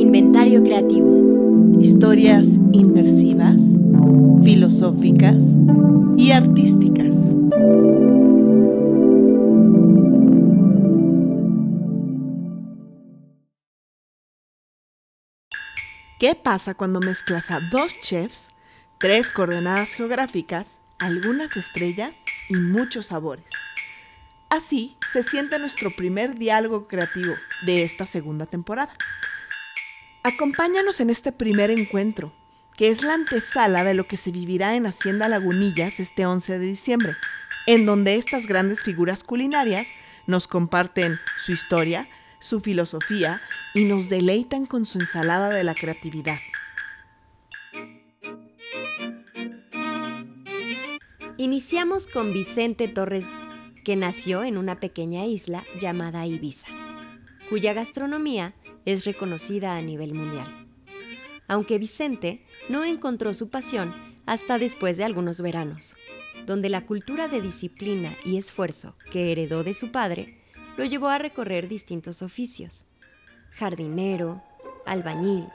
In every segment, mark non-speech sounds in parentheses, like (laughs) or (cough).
Inventario creativo. Historias inmersivas, filosóficas y artísticas. ¿Qué pasa cuando mezclas a dos chefs, tres coordenadas geográficas, algunas estrellas y muchos sabores? Así se siente nuestro primer diálogo creativo de esta segunda temporada. Acompáñanos en este primer encuentro, que es la antesala de lo que se vivirá en Hacienda Lagunillas este 11 de diciembre, en donde estas grandes figuras culinarias nos comparten su historia, su filosofía y nos deleitan con su ensalada de la creatividad. Iniciamos con Vicente Torres, que nació en una pequeña isla llamada Ibiza, cuya gastronomía es reconocida a nivel mundial. Aunque Vicente no encontró su pasión hasta después de algunos veranos, donde la cultura de disciplina y esfuerzo que heredó de su padre lo llevó a recorrer distintos oficios, jardinero, albañil,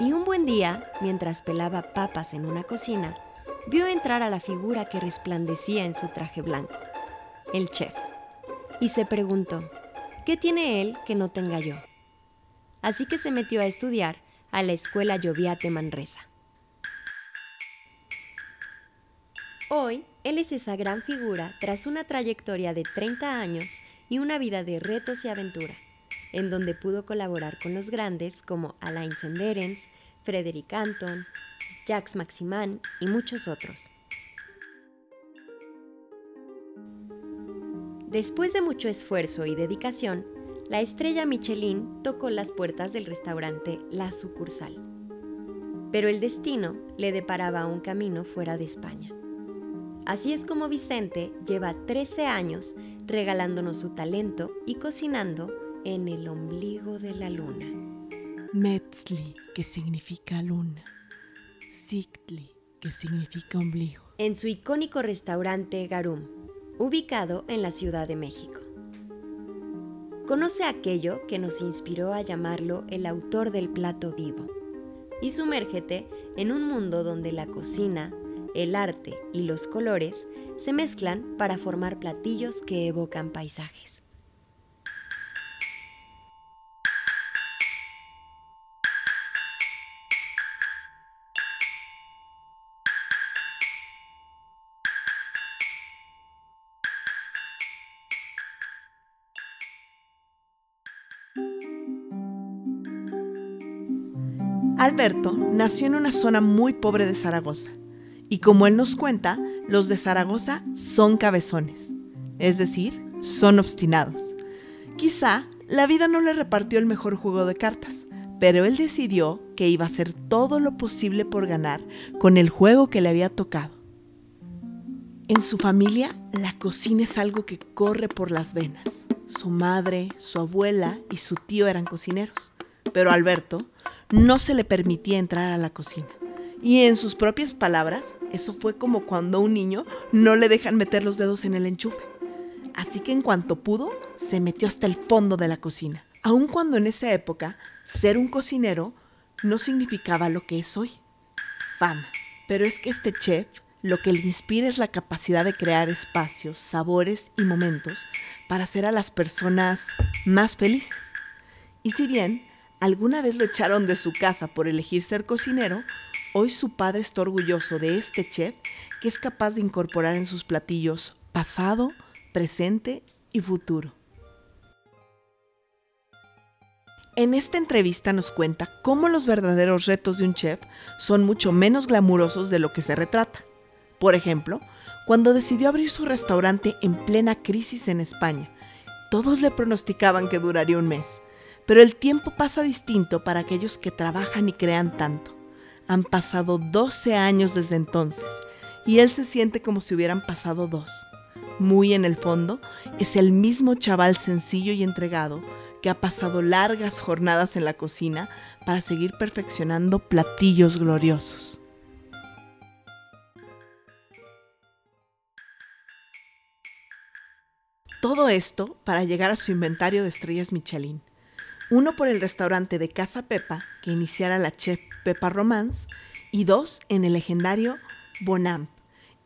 y un buen día, mientras pelaba papas en una cocina, vio entrar a la figura que resplandecía en su traje blanco, el chef, y se preguntó, ¿qué tiene él que no tenga yo? Así que se metió a estudiar a la escuela Lloviate Manresa. Hoy, él es esa gran figura tras una trayectoria de 30 años y una vida de retos y aventura, en donde pudo colaborar con los grandes como Alain Senderens, Frederick Anton, Jacques Maximan y muchos otros. Después de mucho esfuerzo y dedicación, la estrella Michelin tocó las puertas del restaurante La Sucursal. Pero el destino le deparaba un camino fuera de España. Así es como Vicente lleva 13 años regalándonos su talento y cocinando en el ombligo de la luna. Metzli, que significa luna. Sigtli, que significa ombligo. En su icónico restaurante Garum, ubicado en la Ciudad de México. Conoce aquello que nos inspiró a llamarlo el autor del plato vivo y sumérgete en un mundo donde la cocina, el arte y los colores se mezclan para formar platillos que evocan paisajes. Alberto nació en una zona muy pobre de Zaragoza y como él nos cuenta, los de Zaragoza son cabezones, es decir, son obstinados. Quizá la vida no le repartió el mejor juego de cartas, pero él decidió que iba a hacer todo lo posible por ganar con el juego que le había tocado. En su familia, la cocina es algo que corre por las venas. Su madre, su abuela y su tío eran cocineros, pero Alberto no se le permitía entrar a la cocina. Y en sus propias palabras, eso fue como cuando a un niño no le dejan meter los dedos en el enchufe. Así que en cuanto pudo, se metió hasta el fondo de la cocina. Aun cuando en esa época ser un cocinero no significaba lo que es hoy, fama. Pero es que este chef lo que le inspira es la capacidad de crear espacios, sabores y momentos para hacer a las personas más felices. Y si bien alguna vez lo echaron de su casa por elegir ser cocinero, hoy su padre está orgulloso de este chef que es capaz de incorporar en sus platillos pasado, presente y futuro. En esta entrevista nos cuenta cómo los verdaderos retos de un chef son mucho menos glamurosos de lo que se retrata. Por ejemplo, cuando decidió abrir su restaurante en plena crisis en España, todos le pronosticaban que duraría un mes. Pero el tiempo pasa distinto para aquellos que trabajan y crean tanto. Han pasado 12 años desde entonces y él se siente como si hubieran pasado dos. Muy en el fondo, es el mismo chaval sencillo y entregado que ha pasado largas jornadas en la cocina para seguir perfeccionando platillos gloriosos. Todo esto para llegar a su inventario de estrellas Michelin Uno por el restaurante de Casa Pepa, que iniciara la chef Pepa Romance, y dos en el legendario Bonamp,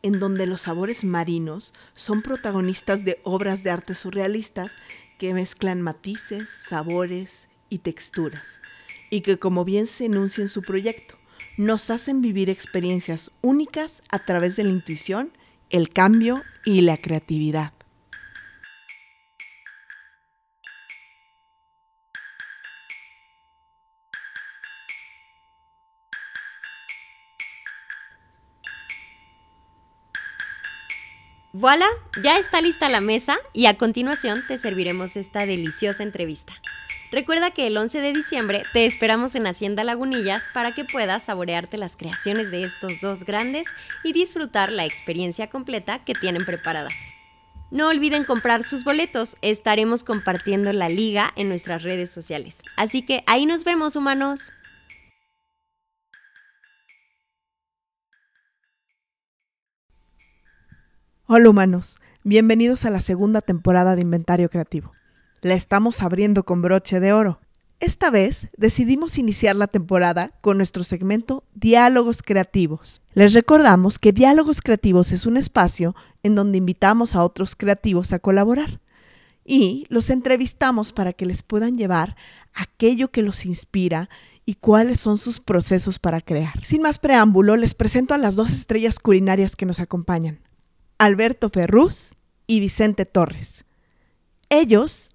en donde los sabores marinos son protagonistas de obras de arte surrealistas que mezclan matices, sabores y texturas, y que como bien se enuncia en su proyecto, nos hacen vivir experiencias únicas a través de la intuición, el cambio y la creatividad. Voilà, ya está lista la mesa y a continuación te serviremos esta deliciosa entrevista. Recuerda que el 11 de diciembre te esperamos en Hacienda Lagunillas para que puedas saborearte las creaciones de estos dos grandes y disfrutar la experiencia completa que tienen preparada. No olviden comprar sus boletos, estaremos compartiendo la liga en nuestras redes sociales. Así que ahí nos vemos, humanos. Hola humanos, bienvenidos a la segunda temporada de Inventario Creativo. La estamos abriendo con broche de oro. Esta vez decidimos iniciar la temporada con nuestro segmento Diálogos Creativos. Les recordamos que Diálogos Creativos es un espacio en donde invitamos a otros creativos a colaborar y los entrevistamos para que les puedan llevar aquello que los inspira y cuáles son sus procesos para crear. Sin más preámbulo, les presento a las dos estrellas culinarias que nos acompañan. Alberto Ferruz y Vicente Torres. Ellos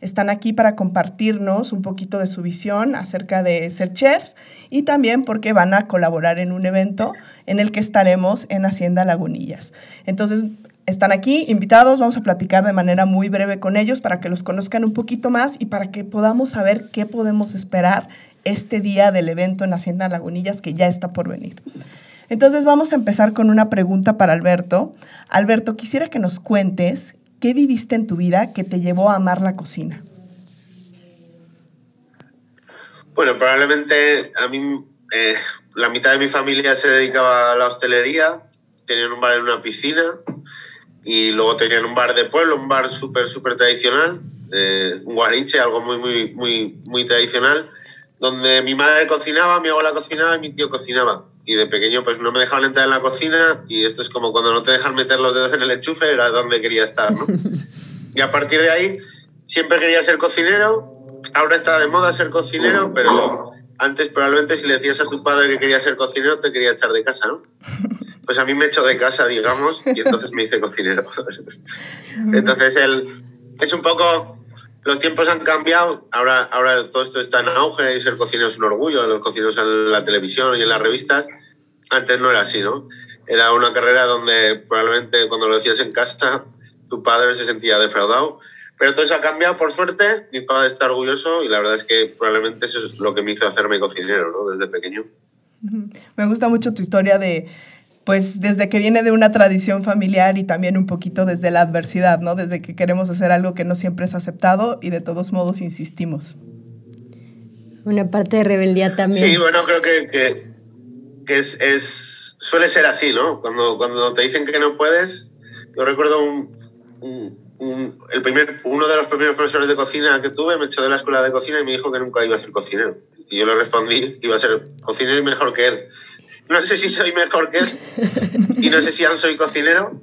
están aquí para compartirnos un poquito de su visión acerca de ser chefs y también porque van a colaborar en un evento en el que estaremos en Hacienda Lagunillas. Entonces, están aquí invitados, vamos a platicar de manera muy breve con ellos para que los conozcan un poquito más y para que podamos saber qué podemos esperar este día del evento en Hacienda Lagunillas que ya está por venir. Entonces vamos a empezar con una pregunta para Alberto. Alberto, quisiera que nos cuentes qué viviste en tu vida que te llevó a amar la cocina. Bueno, probablemente a mí eh, la mitad de mi familia se dedicaba a la hostelería, tenían un bar en una piscina y luego tenían un bar de pueblo, un bar súper, súper tradicional, eh, un guarinche, algo muy, muy, muy, muy tradicional, donde mi madre cocinaba, mi abuela cocinaba y mi tío cocinaba y de pequeño pues no me dejaban entrar en la cocina y esto es como cuando no te dejan meter los dedos en el enchufe, era donde quería estar, ¿no? (laughs) Y a partir de ahí siempre quería ser cocinero, ahora está de moda ser cocinero, pero antes probablemente si le decías a tu padre que quería ser cocinero te quería echar de casa, ¿no? (laughs) Pues a mí me echó de casa, digamos, y entonces me hice cocinero. (laughs) Entonces él es un poco los tiempos han cambiado, ahora, ahora todo esto está en auge y ser cocinero es un orgullo, los cocineros en la televisión y en las revistas. Antes no era así, ¿no? Era una carrera donde probablemente cuando lo decías en casa tu padre se sentía defraudado. Pero todo eso ha cambiado, por suerte, mi padre está orgulloso y la verdad es que probablemente eso es lo que me hizo hacerme cocinero, ¿no? Desde pequeño. Me gusta mucho tu historia de pues desde que viene de una tradición familiar y también un poquito desde la adversidad, ¿no? Desde que queremos hacer algo que no siempre es aceptado y de todos modos insistimos. Una parte de rebeldía también. Sí, bueno, creo que, que, es, es, suele ser así, ¿no? Cuando, cuando te dicen que no puedes, yo recuerdo un, un, el primer, uno de los primeros profesores de cocina que tuve me echó de la escuela de cocina y me dijo que nunca iba a ser cocinero. Y yo le respondí que iba a ser cocinero y mejor que él. No sé si soy mejor que él y no sé si aún soy cocinero.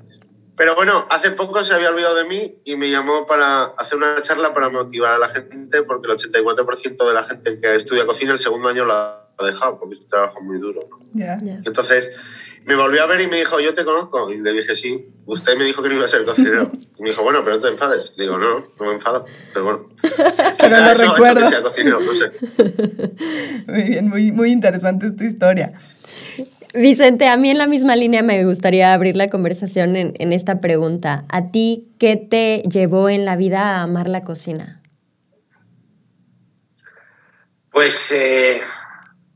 Pero bueno, hace poco se había olvidado de mí y me llamó para hacer una charla para motivar a la gente, porque el 84% de la gente que estudia cocina el segundo año lo ha dejado, porque es un trabajo muy duro. Entonces, me volvió a ver y me dijo, yo te conozco. Y le dije, sí, usted me dijo que no iba a ser cocinero. Y me dijo, bueno, pero no te enfades. Le digo, no, no me enfado, pero bueno. (laughs) pero lo recuerdo. (laughs) muy bien, muy, muy interesante esta historia. Vicente, a mí en la misma línea me gustaría abrir la conversación en, esta pregunta. ¿A ti qué te llevó en la vida a amar la cocina? Pues eh,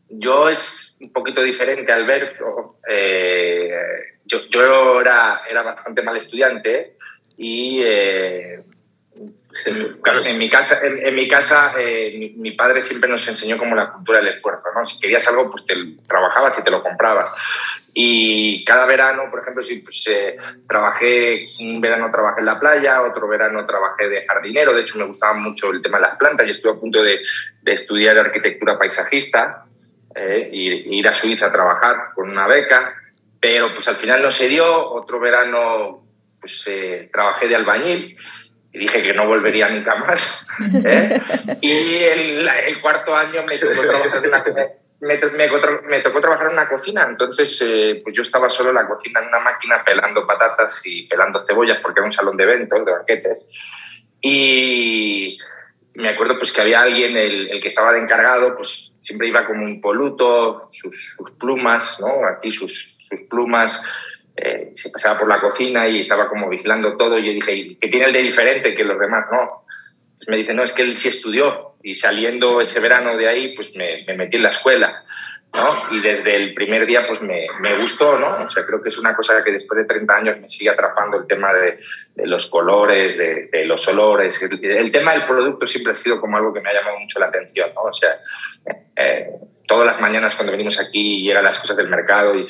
yo es un poquito diferente, Alberto. Eh, yo, yo era, era, bastante mal estudiante y eh, en mi casa, en, mi, casa eh, mi, padre siempre nos enseñó como la cultura del esfuerzo, ¿no? Si querías algo, pues te trabajabas y te lo comprabas. Y cada verano, por ejemplo, si pues, eh, trabajé, un verano trabajé en la playa, otro verano trabajé de jardinero, de hecho me gustaba mucho el tema de las plantas y estuve a punto de, de estudiar arquitectura paisajista eh, y ir a Suiza a trabajar con una beca, pero pues al final no se dio, otro verano pues trabajé de albañil y dije que no volvería nunca más. ¿eh? (laughs) y el, el, cuarto año me tocó trabajar en una, me, me, tocó trabajar en una cocina, entonces eh, pues yo estaba solo en la cocina en una máquina pelando patatas y pelando cebollas porque era un salón de eventos, de banquetes. Y me acuerdo pues que había alguien, el, el que estaba de encargado, pues siempre iba como un poluto, sus, sus plumas, ¿no? Aquí sus, sus plumas eh, se pasaba por la cocina y estaba como vigilando todo. Y yo dije, ¿qué tiene el de diferente que los demás? No. Pues me dice, no, es que él sí estudió. Y saliendo ese verano de ahí, pues me, me metí en la escuela. ¿no? Y desde el primer día, pues me, me, gustó, ¿no? O sea, creo que es una cosa que después de 30 años me sigue atrapando el tema de, de los colores, de, de, los olores. El, el, tema del producto siempre ha sido como algo que me ha llamado mucho la atención, ¿no? O sea, eh, todas las mañanas cuando venimos aquí y llegan las cosas del mercado y,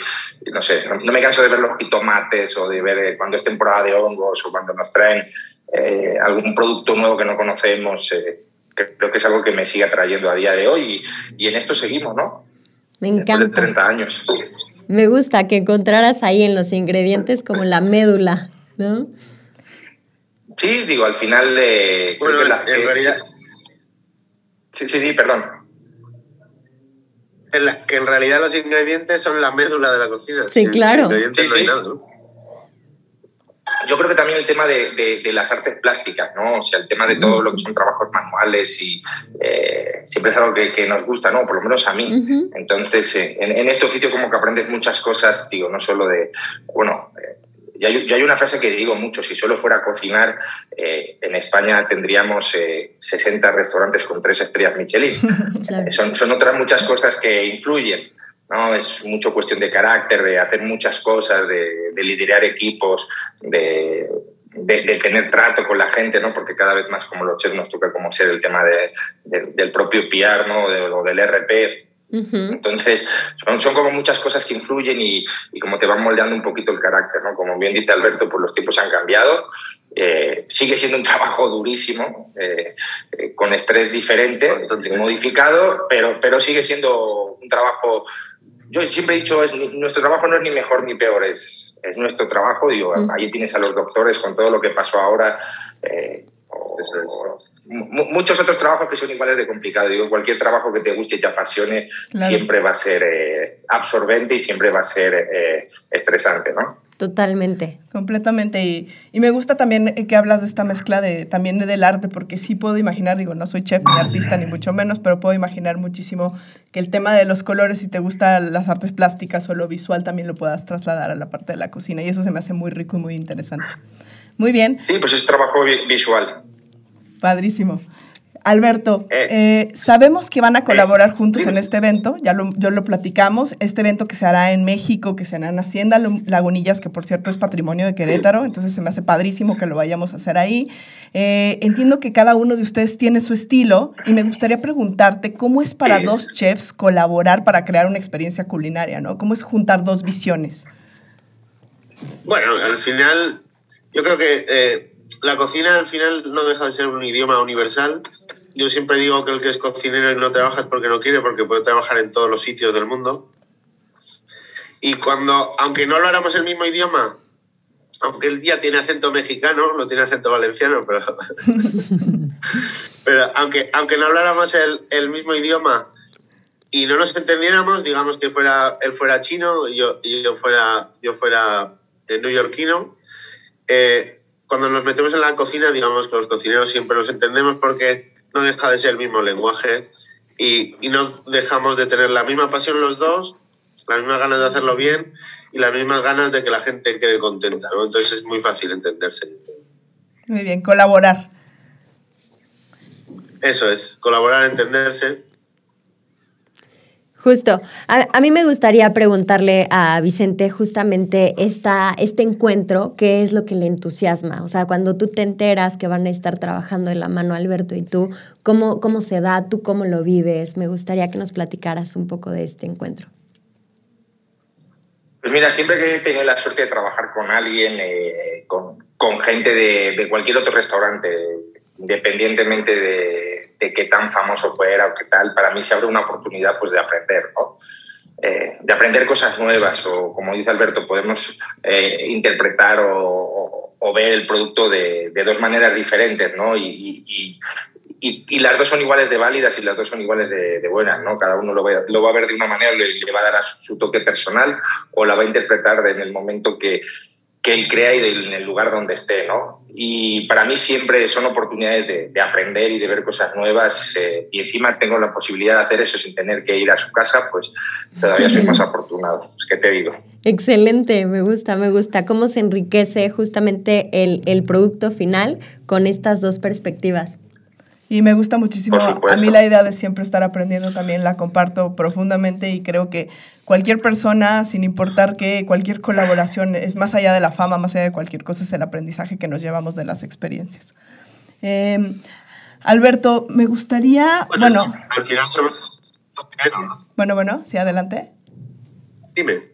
no sé, no, me canso de ver los jitomates o de ver eh, cuando es temporada de hongos o cuando nos traen eh, algún producto nuevo que no conocemos. Eh, creo que es algo que me sigue atrayendo a día de hoy y, y en esto seguimos, ¿no? Me encanta. 30 años. Me gusta que encontraras ahí en los ingredientes como la médula, ¿no? Sí, digo, al final... Eh, bueno, que la, en realidad... Sí, sí, sí, perdón en la, que en realidad los ingredientes son la médula de la cocina. Sí, claro. Sí, sí. Yo creo que también el tema de, de, las artes plásticas, ¿no? O sea, el tema de todo lo que son trabajos manuales y eh, siempre es algo que, que, nos gusta, ¿no? Por lo menos a mí. Entonces, eh, en, en, este oficio como que aprendes muchas cosas, digo, no solo de, bueno, eh, yo hay, hay, una frase que digo mucho, si solo fuera a cocinar, eh, en España tendríamos eh, 60 restaurantes con tres estrellas Michelin. (laughs) claro. son, son otras muchas cosas que influyen. ¿no? Es mucho cuestión de carácter, de hacer muchas cosas, de, de liderar equipos, de, de, de, tener trato con la gente, ¿no? porque cada vez más como los chefs nos toca como ser el tema de, del propio PR ¿no? o del RP entonces, son, son, como muchas cosas que influyen y, y, como te van moldeando un poquito el carácter, ¿no? Como bien dice Alberto, pues los tiempos han cambiado. Eh, sigue siendo un (laughs) trabajo durísimo, eh, eh, con estrés diferente, modificado, pero, pero sigue siendo un trabajo. Yo siempre he dicho, es, nuestro trabajo no es ni mejor ni peor, es, es nuestro trabajo. Digo, mm. ahí tienes a los doctores con todo lo que pasó ahora. O, o, muchos otros trabajos que son iguales de complicado. Digo, cualquier trabajo que te guste y te apasione claro. siempre va a ser eh, absorbente y siempre va a ser eh, estresante, ¿no? Totalmente. Completamente. Y, y, me gusta también que hablas de esta mezcla de, también del arte, porque sí puedo imaginar, digo, no soy chef ni artista ni mucho menos, pero puedo imaginar muchísimo que el tema de los colores, si te gustan las artes plásticas o lo visual, también lo puedas trasladar a la parte de la cocina. Y eso se me hace muy rico y muy interesante. Muy bien. Sí, pues es trabajo visual. Padrísimo. Alberto, eh, sabemos que van a colaborar juntos en este evento, ya lo, yo lo platicamos, este evento que se hará en México, que se hará en Hacienda Lagunillas, que por cierto es patrimonio de Querétaro, entonces se me hace padrísimo que lo vayamos a hacer ahí. Eh, entiendo que cada uno de ustedes tiene su estilo y me gustaría preguntarte cómo es para dos chefs colaborar para crear una experiencia culinaria, ¿no? ¿Cómo es juntar dos visiones? Bueno, al final, yo creo que... Eh la cocina al final no deja de ser un idioma universal. Yo siempre digo que el que es cocinero y no trabaja es porque no quiere, porque puede trabajar en todos los sitios del mundo. Y cuando, aunque no habláramos el mismo idioma, aunque el día tiene acento mexicano, no tiene acento valenciano, pero, (laughs) pero aunque, aunque no habláramos el, el, mismo idioma y no nos entendiéramos, digamos que fuera, él fuera chino y yo, y yo fuera, yo fuera neoyorquino, eh, cuando nos metemos en la cocina, digamos que los cocineros siempre nos entendemos porque no deja de ser el mismo lenguaje y, y no dejamos de tener la misma pasión los dos, las mismas ganas de hacerlo bien y las mismas ganas de que la gente quede contenta. ¿no? Entonces es muy fácil entenderse. Muy bien, colaborar. Eso es, colaborar, entenderse. Justo. A, mí me gustaría preguntarle a Vicente justamente esta, este encuentro, ¿qué es lo que le entusiasma? O sea, cuando tú te enteras que van a estar trabajando de la mano Alberto y tú, ¿cómo, cómo se da? ¿Tú cómo lo vives? Me gustaría que nos platicaras un poco de este encuentro. Pues mira, siempre que he tenido la suerte de trabajar con alguien, eh, con, con, gente de, de cualquier otro restaurante, independientemente de, qué tan famoso fuera o qué tal, para mí se abre una oportunidad pues, de aprender, ¿no? Eh, de aprender cosas nuevas o, como dice Alberto, podemos eh, interpretar o, ver el producto de, dos maneras diferentes, ¿no? Y, las dos son iguales de válidas y las dos son iguales de, buenas, ¿no? Cada uno lo va, lo va, a ver de una manera, le, le va a dar a su, su, toque personal o la va a interpretar en el momento que, que él crea y en el lugar donde esté, ¿no? Y para mí siempre son oportunidades de, aprender y de ver cosas nuevas eh, y encima tengo la posibilidad de hacer eso sin tener que ir a su casa, pues todavía soy más (laughs) afortunado. Es que te digo. Excelente, me gusta, me gusta. ¿Cómo se enriquece justamente el, el producto final con estas dos perspectivas? Y me gusta muchísimo. A mí la idea de siempre estar aprendiendo también la comparto profundamente y creo que cualquier persona, sin importar que cualquier colaboración, es más allá de la fama, más allá de cualquier cosa, es el aprendizaje que nos llevamos de las experiencias. Eh, Alberto, me gustaría... Bueno, bueno, bueno, sí, adelante. Dime.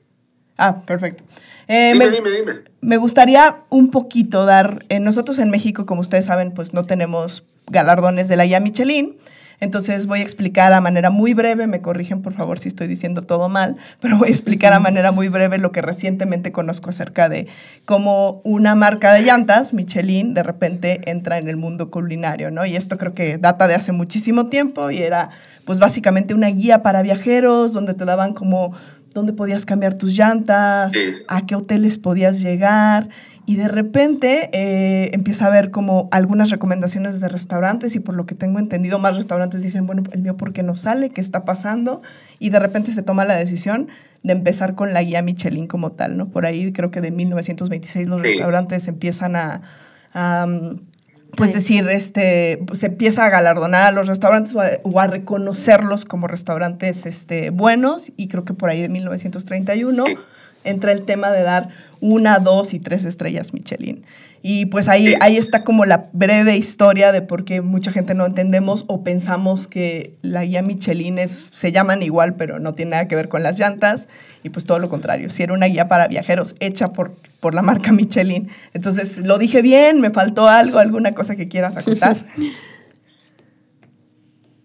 Ah, perfecto. Eh, dime, dime, dime. Me gustaría un poquito dar, eh, nosotros en México, como ustedes saben, pues no tenemos galardones de la guía Michelin. Entonces voy a explicar a manera muy breve, me corrigen por favor si estoy diciendo todo mal, (laughs) pero voy a explicar a manera muy breve lo que recientemente conozco acerca de cómo una marca de llantas, Michelin, de repente entra en el mundo culinario, ¿no? Y esto creo que data de hace muchísimo tiempo y era pues básicamente una guía para viajeros donde te daban como dónde podías cambiar tus llantas, a qué hoteles podías llegar. Y de repente eh, empieza a haber como algunas recomendaciones de restaurantes y por lo que tengo entendido más restaurantes dicen, bueno, el mío por qué no sale, qué está pasando y de repente se toma la decisión de empezar con la guía Michelin como tal, ¿no? Por ahí creo que de 1926 los restaurantes empiezan a, mm, pues decir, este, se empieza a galardonar a los restaurantes o a, reconocerlos como restaurantes este, buenos y creo que por ahí de 1931 entra el tema de dar una, dos y tres estrellas Michelin. Y pues ahí, ahí está como la breve historia de por qué mucha gente no entendemos o pensamos que la guía Michelin es, se llaman igual, pero no tiene nada que ver con las llantas. Y pues todo lo contrario, si era una guía para viajeros hecha por, por la marca Michelin. Entonces, ¿lo dije bien? ¿Me faltó algo? ¿Alguna cosa que quieras acotar? (laughs)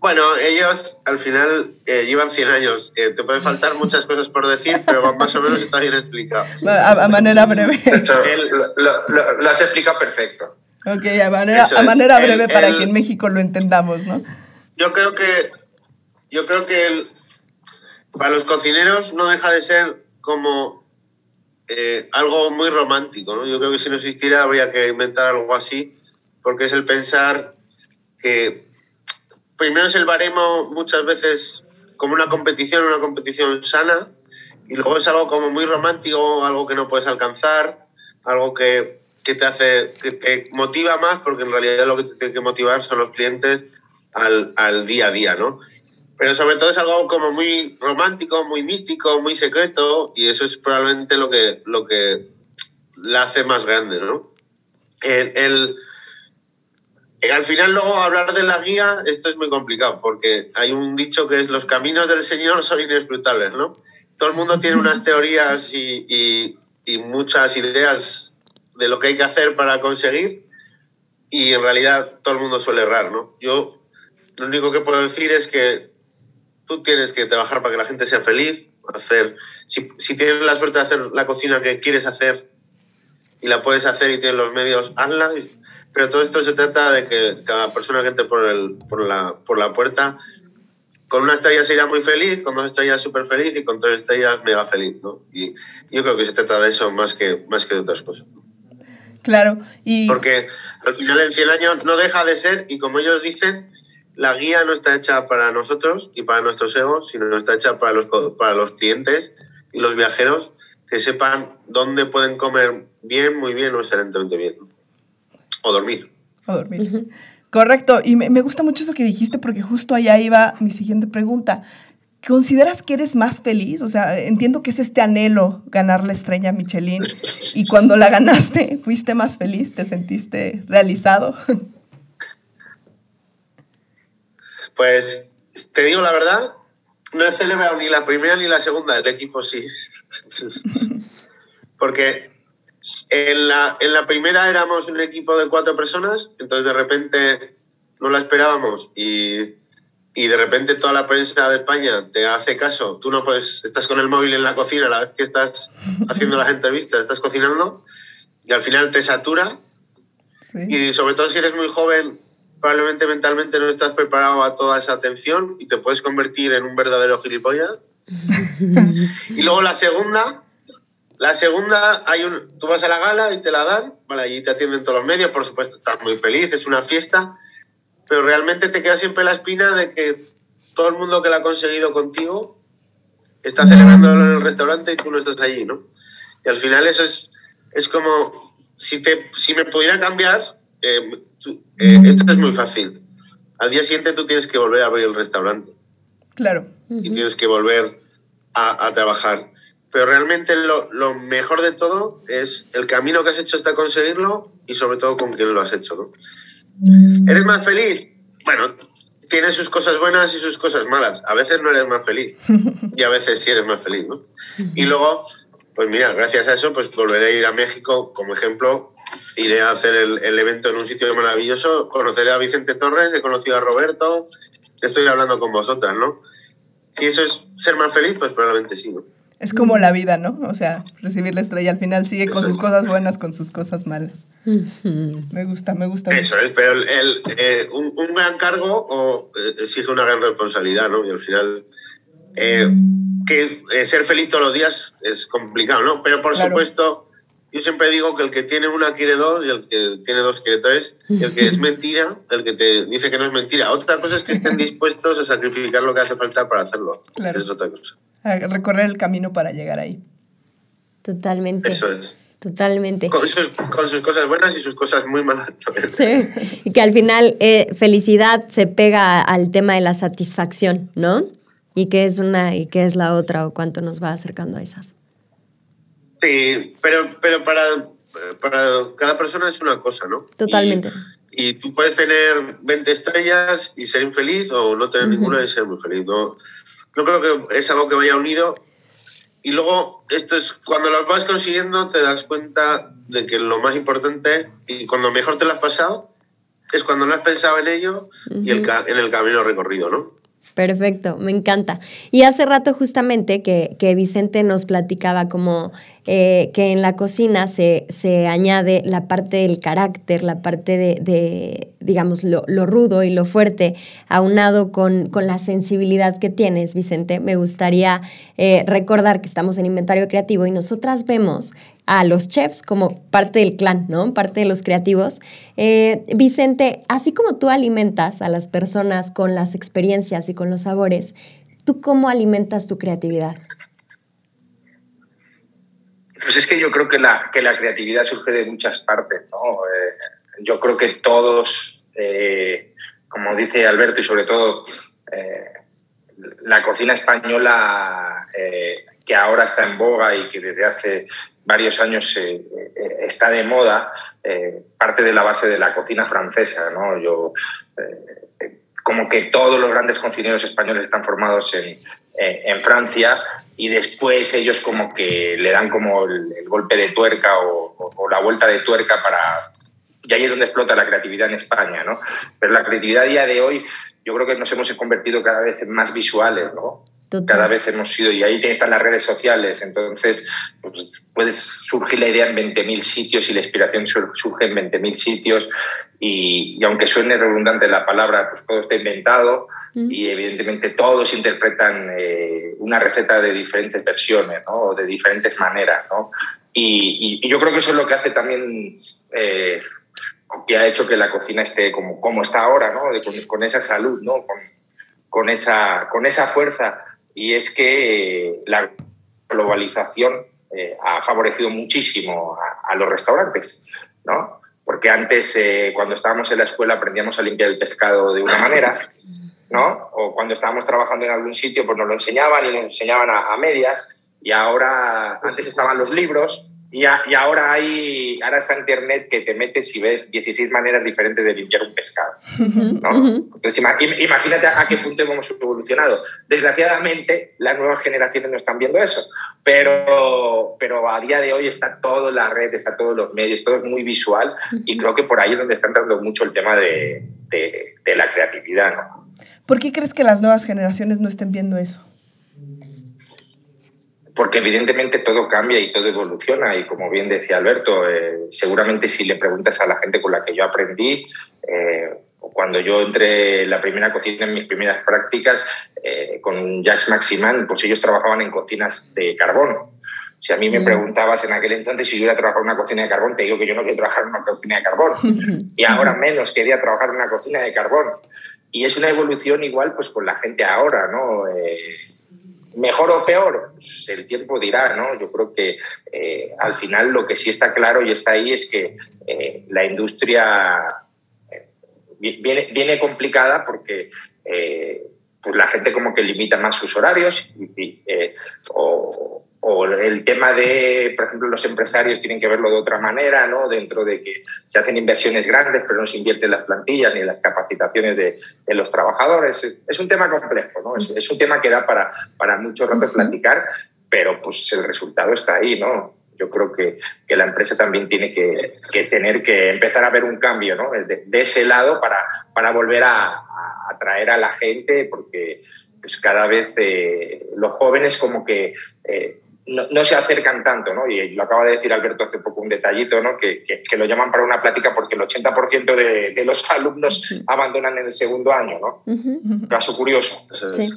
Bueno, ellos al final eh, llevan 100 años. Eh, te pueden faltar muchas cosas por decir, pero más o menos está bien explicado. (laughs) A, manera breve. lo, has explicado perfecto. Ok, a manera, a manera breve para que en México lo entendamos, ¿no? Yo creo que, yo creo que para los cocineros no deja de ser como eh, algo muy romántico, ¿no? Yo creo que si no existiera habría que inventar algo así, porque es el pensar que primero es el baremo muchas veces como una competición, una competición sana, y luego es algo como muy romántico, algo que no puedes alcanzar, algo que, que te hace, que te motiva más, porque en realidad lo que te tiene que motivar son los clientes al, al día a día, ¿no? Pero sobre todo es algo como muy romántico, muy místico, muy secreto, y eso es probablemente lo que, lo que la hace más grande, ¿no? el, el al final luego hablar de la guía, esto es muy complicado, porque hay un dicho que es los caminos del Señor son inescrutables, ¿no? Todo el mundo tiene unas teorías y, y, muchas ideas de lo que hay que hacer para conseguir y en realidad todo el mundo suele errar, ¿no? Yo lo único que puedo decir es que tú tienes que trabajar para que la gente sea feliz, hacer, si, si tienes la suerte de hacer la cocina que quieres hacer y la puedes hacer y tienes los medios, hazla pero todo esto se trata de que cada persona que entre por, el, por, la, por la puerta, con una estrella se irá muy feliz, con dos estrellas súper feliz y con tres estrellas mega feliz, ¿no? Y yo creo que se trata de eso más que, más que de otras cosas. Claro, y... Porque al final en 100 años no deja de ser, y como ellos dicen, la guía no está hecha para nosotros y para nuestros egos, sino está hecha para los, para los clientes y los viajeros que sepan dónde pueden comer bien, muy bien o excelentemente bien. O dormir. O dormir. Correcto. Y me, gusta mucho eso que dijiste porque justo allá iba mi siguiente pregunta. ¿Consideras que eres más feliz? O sea, entiendo que es este anhelo ganar la estrella Michelin y cuando la ganaste, ¿fuiste más feliz? ¿Te sentiste realizado? Pues te digo la verdad, no he celebrado ni la primera ni la segunda, el equipo sí. (laughs) Porque en la, en la primera éramos un equipo de cuatro personas, entonces de repente no la esperábamos y y de repente toda la prensa de España te hace caso, tú no puedes, estás con el móvil en la cocina a la vez que estás haciendo las entrevistas, estás cocinando y al final te satura. Y sobre todo si eres muy joven probablemente mentalmente no estás preparado a toda esa atención y te puedes convertir en un verdadero gilipollas. (laughs) y luego la segunda, la segunda, hay un, tú vas a la gala y te la dan, vale, allí te atienden todos los medios, por supuesto estás muy feliz, es una fiesta pero realmente te queda siempre la espina de que todo el mundo que la ha conseguido contigo está celebrándolo en el restaurante y tú no estás allí, ¿no? Y al final eso es, es como, si, te, si me pudiera cambiar, eh, eh, esto es muy fácil. Al día siguiente tú tienes que volver a abrir el restaurante. Claro. Y tienes que volver a, a trabajar. Pero realmente lo, lo, mejor de todo es el camino que has hecho hasta conseguirlo y sobre todo con quién lo has hecho, ¿no? Mm. ¿Eres más feliz? Bueno, tiene sus cosas buenas y sus cosas malas. A veces no eres más feliz (laughs) y a veces sí eres más feliz, ¿no? Y luego, pues mira, gracias a eso, pues volveré a ir a México como ejemplo. Iré a hacer el, el evento en un sitio maravilloso, conoceré a Vicente Torres, he conocido a Roberto, estoy hablando con vosotras, ¿no? Si eso es ser más feliz, pues probablemente sí, ¿no? Es como la vida, ¿no? O sea, recibir la estrella al final sigue con sus cosas buenas, con sus cosas malas. Me gusta, me gusta. Eso es, pero el, eh, un, gran cargo o, eh, exige una gran responsabilidad, ¿no? Y al final, eh, que ser feliz todos los días es complicado, ¿no? Pero por supuesto, yo siempre digo que el que tiene una quiere dos y el que tiene dos quiere tres. Y el que es mentira, el que te dice que no es mentira. Otra cosa es que estén (laughs) dispuestos a sacrificar lo que hace falta para hacerlo. Claro. Es otra cosa recorrer el camino para llegar ahí. Totalmente. Eso es. Totalmente. Con sus, cosas buenas y sus cosas muy malas. (laughs) Sí, y que al final eh, felicidad se pega al tema de la satisfacción, ¿no? Y qué es una y qué es la otra o cuánto nos va acercando a esas. Sí, pero, pero para, para cada persona es una cosa, ¿no? Totalmente. Y, tú puedes tener 20 estrellas y ser infeliz o no tener ninguna y ser muy feliz. ¿no? No creo que es algo que vaya unido. Y luego, esto es cuando lo vas consiguiendo, te das cuenta de que lo más importante y cuando mejor te lo has pasado es cuando no has pensado en ello y el, en el camino recorrido, ¿no? Perfecto, me encanta. Y hace rato justamente que, que Vicente nos platicaba como eh, que en la cocina se, se, añade la parte del carácter, la parte de, digamos, lo, rudo y lo fuerte, aunado con, con, la sensibilidad que tienes, Vicente. Me gustaría eh, recordar que estamos en Inventario Creativo y nosotras vemos a los chefs como parte del clan, ¿no? Parte de los creativos. Eh, Vicente, así como tú alimentas a las personas con las experiencias y con los sabores, ¿tú cómo alimentas tu creatividad? Pues es que yo creo que la, que la creatividad surge de muchas partes, ¿no? Eh, yo creo que todos, eh, como dice Alberto, y sobre todo eh, la cocina española, que ahora está en boga y que desde hace varios años está de moda, parte de la base de la cocina francesa, ¿no? Yo, como que todos los grandes cocineros españoles están formados en, en Francia y después ellos como que le dan como el, golpe de tuerca o, la vuelta de tuerca para... Y ahí es donde explota la creatividad en España, ¿no? Pero la creatividad a día de hoy yo creo que nos hemos convertido cada vez en más visuales, ¿no? Cada vez hemos sido, y ahí están las redes sociales, entonces pues, puedes surgir la idea en 20.000 sitios y la inspiración surge en 20.000 sitios y, y, aunque suene redundante la palabra, pues todo está inventado, y evidentemente todos interpretan eh, una receta de diferentes versiones, ¿no? de diferentes maneras. ¿no? Y, y, yo creo que eso es lo que hace también, eh, que ha hecho que la cocina esté como, como está ahora, ¿no? con, con, esa salud, ¿no? Con, con, esa, con esa fuerza. Y es que la globalización eh, ha favorecido muchísimo a, los restaurantes, ¿no? Porque antes, cuando estábamos en la escuela, aprendíamos a limpiar el pescado de una manera ¿no? O cuando estábamos trabajando en algún sitio, pues nos lo enseñaban y nos enseñaban a medias. Y ahora, antes estaban los libros, y, ahora, hay, ahora está Internet que te metes y ves 16 maneras diferentes de limpiar un pescado. Entonces, imagínate a qué punto hemos evolucionado. Desgraciadamente, las nuevas generaciones no están viendo eso, pero, pero a día de hoy está todo en la red, está todos los medios, todo es muy visual y creo que por ahí es donde está entrando mucho el tema de, de, de la creatividad. ¿no? ¿Por qué crees que las nuevas generaciones no estén viendo eso? Porque evidentemente todo cambia y todo evoluciona y como bien decía Alberto, eh, seguramente si le preguntas a la gente con la que yo aprendí, eh, cuando yo entré en la primera cocina en mis primeras prácticas eh, con Jacques Maximan, pues ellos trabajaban en cocinas de carbón. Si a mí me mm. preguntabas en aquel entonces si yo iba a trabajar en una cocina de carbón, te digo que yo no quiero trabajar en una cocina de carbón. (laughs) y ahora menos quería trabajar en una cocina de carbón. Y es una evolución igual pues con la gente ahora, ¿no? ¿Mejor o peor? Pues el tiempo dirá, ¿no? Yo creo que eh, al final lo que sí está claro y está ahí es que eh, la industria eh, viene, viene, complicada porque pues la gente como que limita más sus horarios y, o, o el tema de, por ejemplo, los empresarios tienen que verlo de otra manera, ¿no? Dentro de que se hacen inversiones grandes, pero no se invierten las plantillas ni las capacitaciones de, de los trabajadores. Es, un tema complejo, ¿no? Es, es, un tema que da para, para mucho rato platicar, pero pues el resultado está ahí, ¿no? Yo creo que, que la empresa también tiene que, que, tener que empezar a ver un cambio, ¿no? De, de ese lado para, para volver a, a atraer a la gente, porque pues cada vez eh, los jóvenes como que eh, no, se acercan tanto, ¿no? Y lo acaba de decir Alberto hace poco un detallito, ¿no? Que, que, lo llaman para una plática porque el 80% de, de, los (laughs) alumnos abandonan en el segundo año, ¿no? Caso curioso. Sí.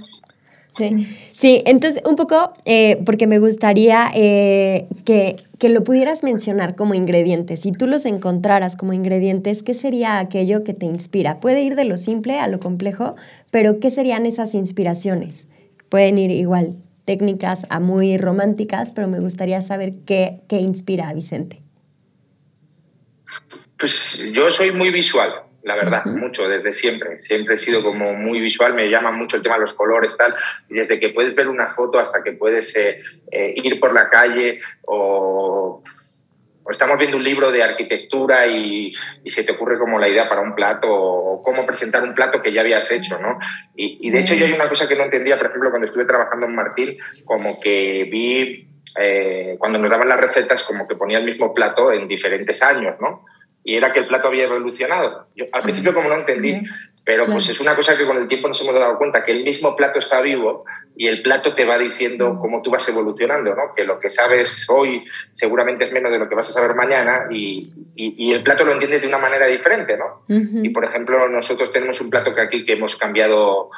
Sí. entonces un poco, eh, porque me gustaría eh, que, que, lo pudieras mencionar como ingredientes. Si tú los encontraras como ingredientes, ¿qué sería aquello que te inspira? Puede ir de lo simple a lo complejo, pero ¿qué serían esas inspiraciones? Pueden ir igual técnicas a muy románticas, pero me gustaría saber qué, qué inspira a Vicente. Pues yo soy muy visual, la verdad, mucho, desde siempre. Siempre he sido como muy visual, me llama mucho el tema de los colores, tal. Desde que puedes ver una foto hasta que puedes eh, eh, ir por la calle o o estamos viendo un libro de arquitectura y, se te ocurre como la idea para un plato o cómo presentar un plato que ya habías hecho, ¿no? Y, de hecho yo hay una cosa que no entendía, por ejemplo, cuando estuve trabajando en Martín, como que vi, eh, cuando nos daban las recetas, como que ponía el mismo plato en diferentes años, ¿no? Y era que el plato había evolucionado. Yo al principio como no entendí, pero pues es una cosa que con el tiempo nos hemos dado cuenta, que el mismo plato está vivo y el plato te va diciendo mm. cómo tú vas evolucionando, ¿no? Que lo que sabes hoy seguramente es menos de lo que vas a saber mañana y, y, el plato lo entiendes de una manera diferente, ¿no? Y por ejemplo, nosotros tenemos un plato que aquí que hemos cambiado,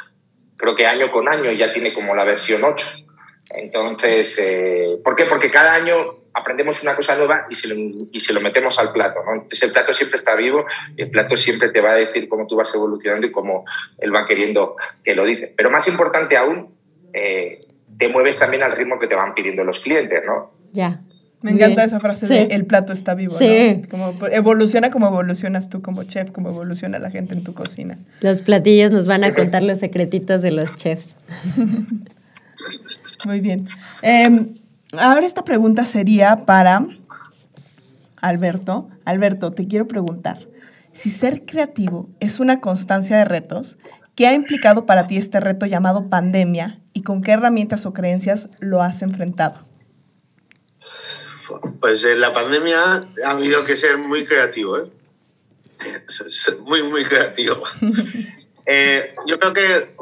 creo que año con año, ya tiene como la versión 8. Entonces, eh, ¿por qué? Porque cada año aprendemos una cosa nueva y se, lo, y se lo metemos al plato. ¿no? Entonces el plato siempre está vivo el plato siempre te va a decir cómo tú vas evolucionando y cómo él va queriendo que lo dice. Pero más importante aún, eh, te mueves también al ritmo que te van pidiendo los clientes, ¿no? Ya. Me encanta esa frase de el plato está vivo, sí. Como evoluciona como evolucionas tú como chef, como evoluciona la gente en tu cocina. Los platillos nos van a contar los secretitos de los chefs. (laughs) Muy bien. Eh, Ahora esta pregunta sería para Alberto. Alberto, te quiero preguntar, si ser creativo es una constancia de retos, ¿qué ha implicado para ti este reto llamado pandemia y con qué herramientas o creencias lo has enfrentado? Pues en la pandemia ha habido que ser muy creativo, ¿eh? (laughs) Muy, muy creativo. (laughs) Eh, yo creo que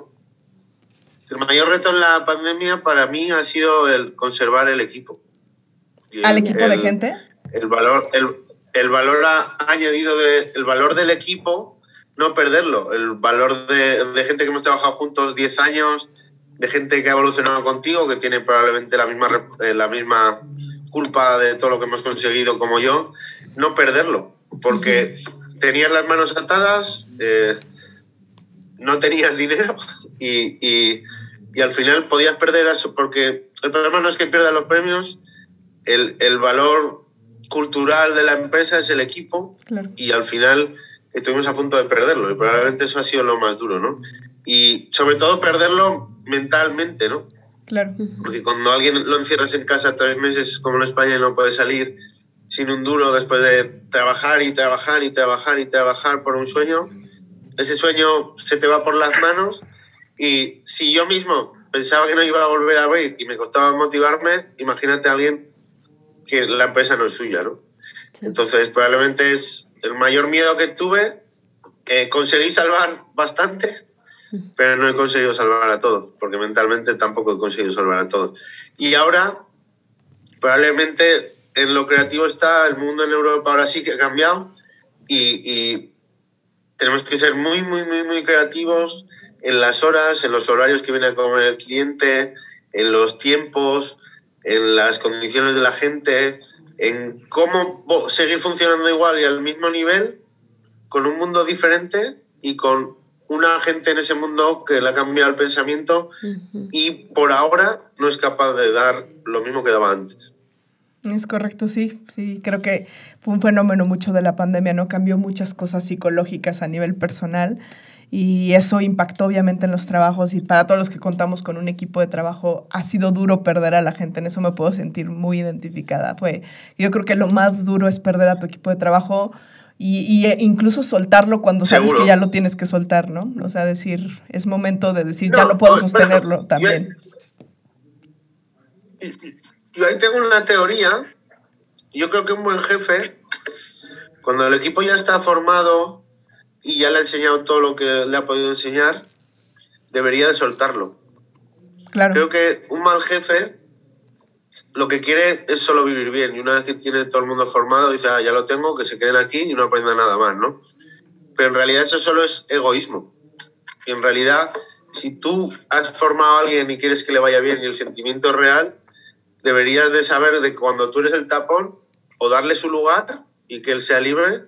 el mayor reto en la pandemia para mí ha sido el conservar el equipo. ¿Al equipo de gente? El valor, el, el valor añadido de, el valor del equipo, no perderlo. El valor de, de, gente que hemos trabajado juntos 10 años, de gente que ha evolucionado contigo, que tiene probablemente la misma, eh, la misma culpa de todo lo que hemos conseguido como yo, no perderlo. Porque tenías las manos atadas, eh, no tenías dinero y, y, y, al final podías perder eso, porque el problema no es que pierdas los premios, el, el valor cultural de la empresa es el equipo y al final estuvimos a punto de perderlo y probablemente eso ha sido lo más duro, ¿no? y sobre todo perderlo mentalmente, ¿no? Claro. Porque cuando alguien lo encierras en casa tres meses como en España y no puede salir sin un duro después de trabajar y trabajar y trabajar y trabajar por un sueño, ese sueño se te va por las manos y si yo mismo pensaba que no iba a volver a abrir y me costaba motivarme, imagínate a alguien que la empresa no es suya, ¿no? Entonces probablemente es el mayor miedo que tuve. Eh, conseguí salvar bastante, pero no he conseguido salvar a todos, porque mentalmente tampoco he conseguido salvar a todos. Y ahora, probablemente en lo creativo está el mundo en Europa, ahora sí que ha cambiado y, tenemos que ser muy, muy, muy, muy creativos en las horas, en los horarios que viene a comer el cliente, en los tiempos, en las condiciones de la gente, en cómo seguir funcionando igual y al mismo nivel, con un mundo diferente y con una gente en ese mundo que le ha cambiado el pensamiento y por ahora no es capaz de dar lo mismo que daba antes. Es correcto, sí, sí, creo que fue un fenómeno mucho de la pandemia, ¿no? Cambió muchas cosas psicológicas a nivel personal y eso impactó obviamente en los trabajos y para todos los que contamos con un equipo de trabajo ha sido duro perder a la gente, en eso me puedo sentir muy identificada. Fue, yo creo que lo más duro es perder a tu equipo de trabajo y, e incluso soltarlo cuando sabes que ya lo tienes que soltar, ¿no? O sea, decir, es momento de decir, ya no puedo sostenerlo también. Yo, ahí tengo una teoría. Yo creo que un buen jefe, cuando el equipo ya está formado y ya le ha enseñado todo lo que le ha podido enseñar, debería de soltarlo. Claro. Creo que un mal jefe lo que quiere es solo vivir bien. Y una vez que tiene todo el mundo formado, dice, ah, ya lo tengo, que se queden aquí y no aprendan nada más, ¿no? Pero en realidad eso solo es egoísmo. Y en realidad, si tú has formado a alguien y quieres que le vaya bien y el sentimiento es real, deberías de saber de cuando tú eres el tapón, o darle su lugar y que él sea libre,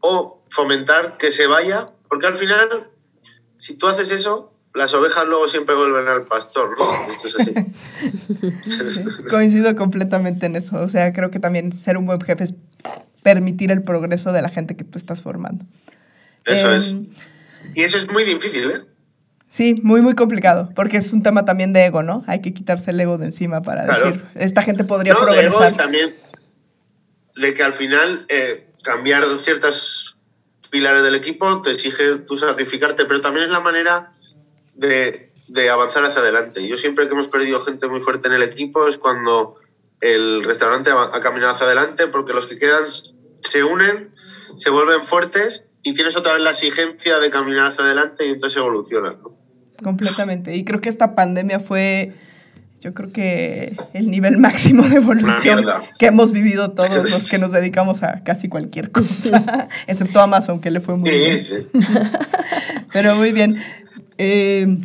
o fomentar que se vaya, porque al final, si tú haces eso, las ovejas luego siempre vuelven al pastor, ¿no? (laughs) Esto es así. coincido completamente en eso. O sea, creo que también ser un buen jefe es permitir el progreso de la gente que tú estás formando. Eso es. Em, y eso es muy difícil, ¿eh? Sí, muy, muy complicado, porque es un tema también de ego, ¿no? Hay que quitarse el ego de encima para decir, esta gente podría progresar. De también de que al final eh, cambiar ciertas pilares del equipo te exige tú sacrificarte, pero también es la manera de, de, avanzar hacia adelante. Yo siempre que hemos perdido gente muy fuerte en el equipo es cuando el restaurante ha, caminado hacia adelante porque los que quedan se unen, se vuelven fuertes y tienes otra vez la exigencia de caminar hacia adelante y entonces evolucionan. Completamente. Y creo que esta pandemia fue, yo creo que el nivel máximo de evolución que hemos vivido todos los que nos dedicamos a casi cualquier cosa, (laughs) excepto Amazon, que le fue muy bien. (laughs) Pero muy bien. Eh,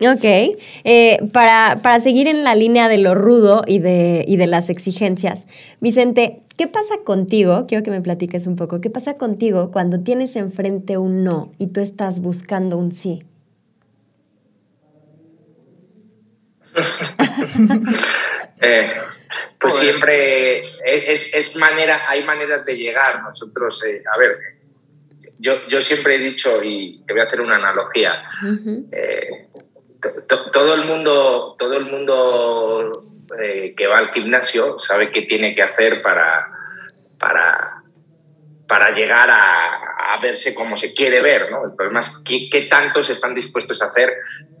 ok. Eh, para, seguir en la línea de lo rudo y de, y de las exigencias, Vicente, ¿qué pasa contigo? Quiero que me platiques un poco. ¿Qué pasa contigo cuando tienes enfrente un no y tú estás buscando un sí? (laughs) Eh, pues siempre es, manera, hay maneras de llegar. Nosotros, a ver, yo, siempre he dicho, y te voy a hacer una analogía, eh, todo el mundo, todo el mundo eh, que va al gimnasio sabe qué tiene que hacer para, para, para llegar a, verse como se quiere ver. ¿no? El problema es qué, qué tantos están dispuestos a hacer.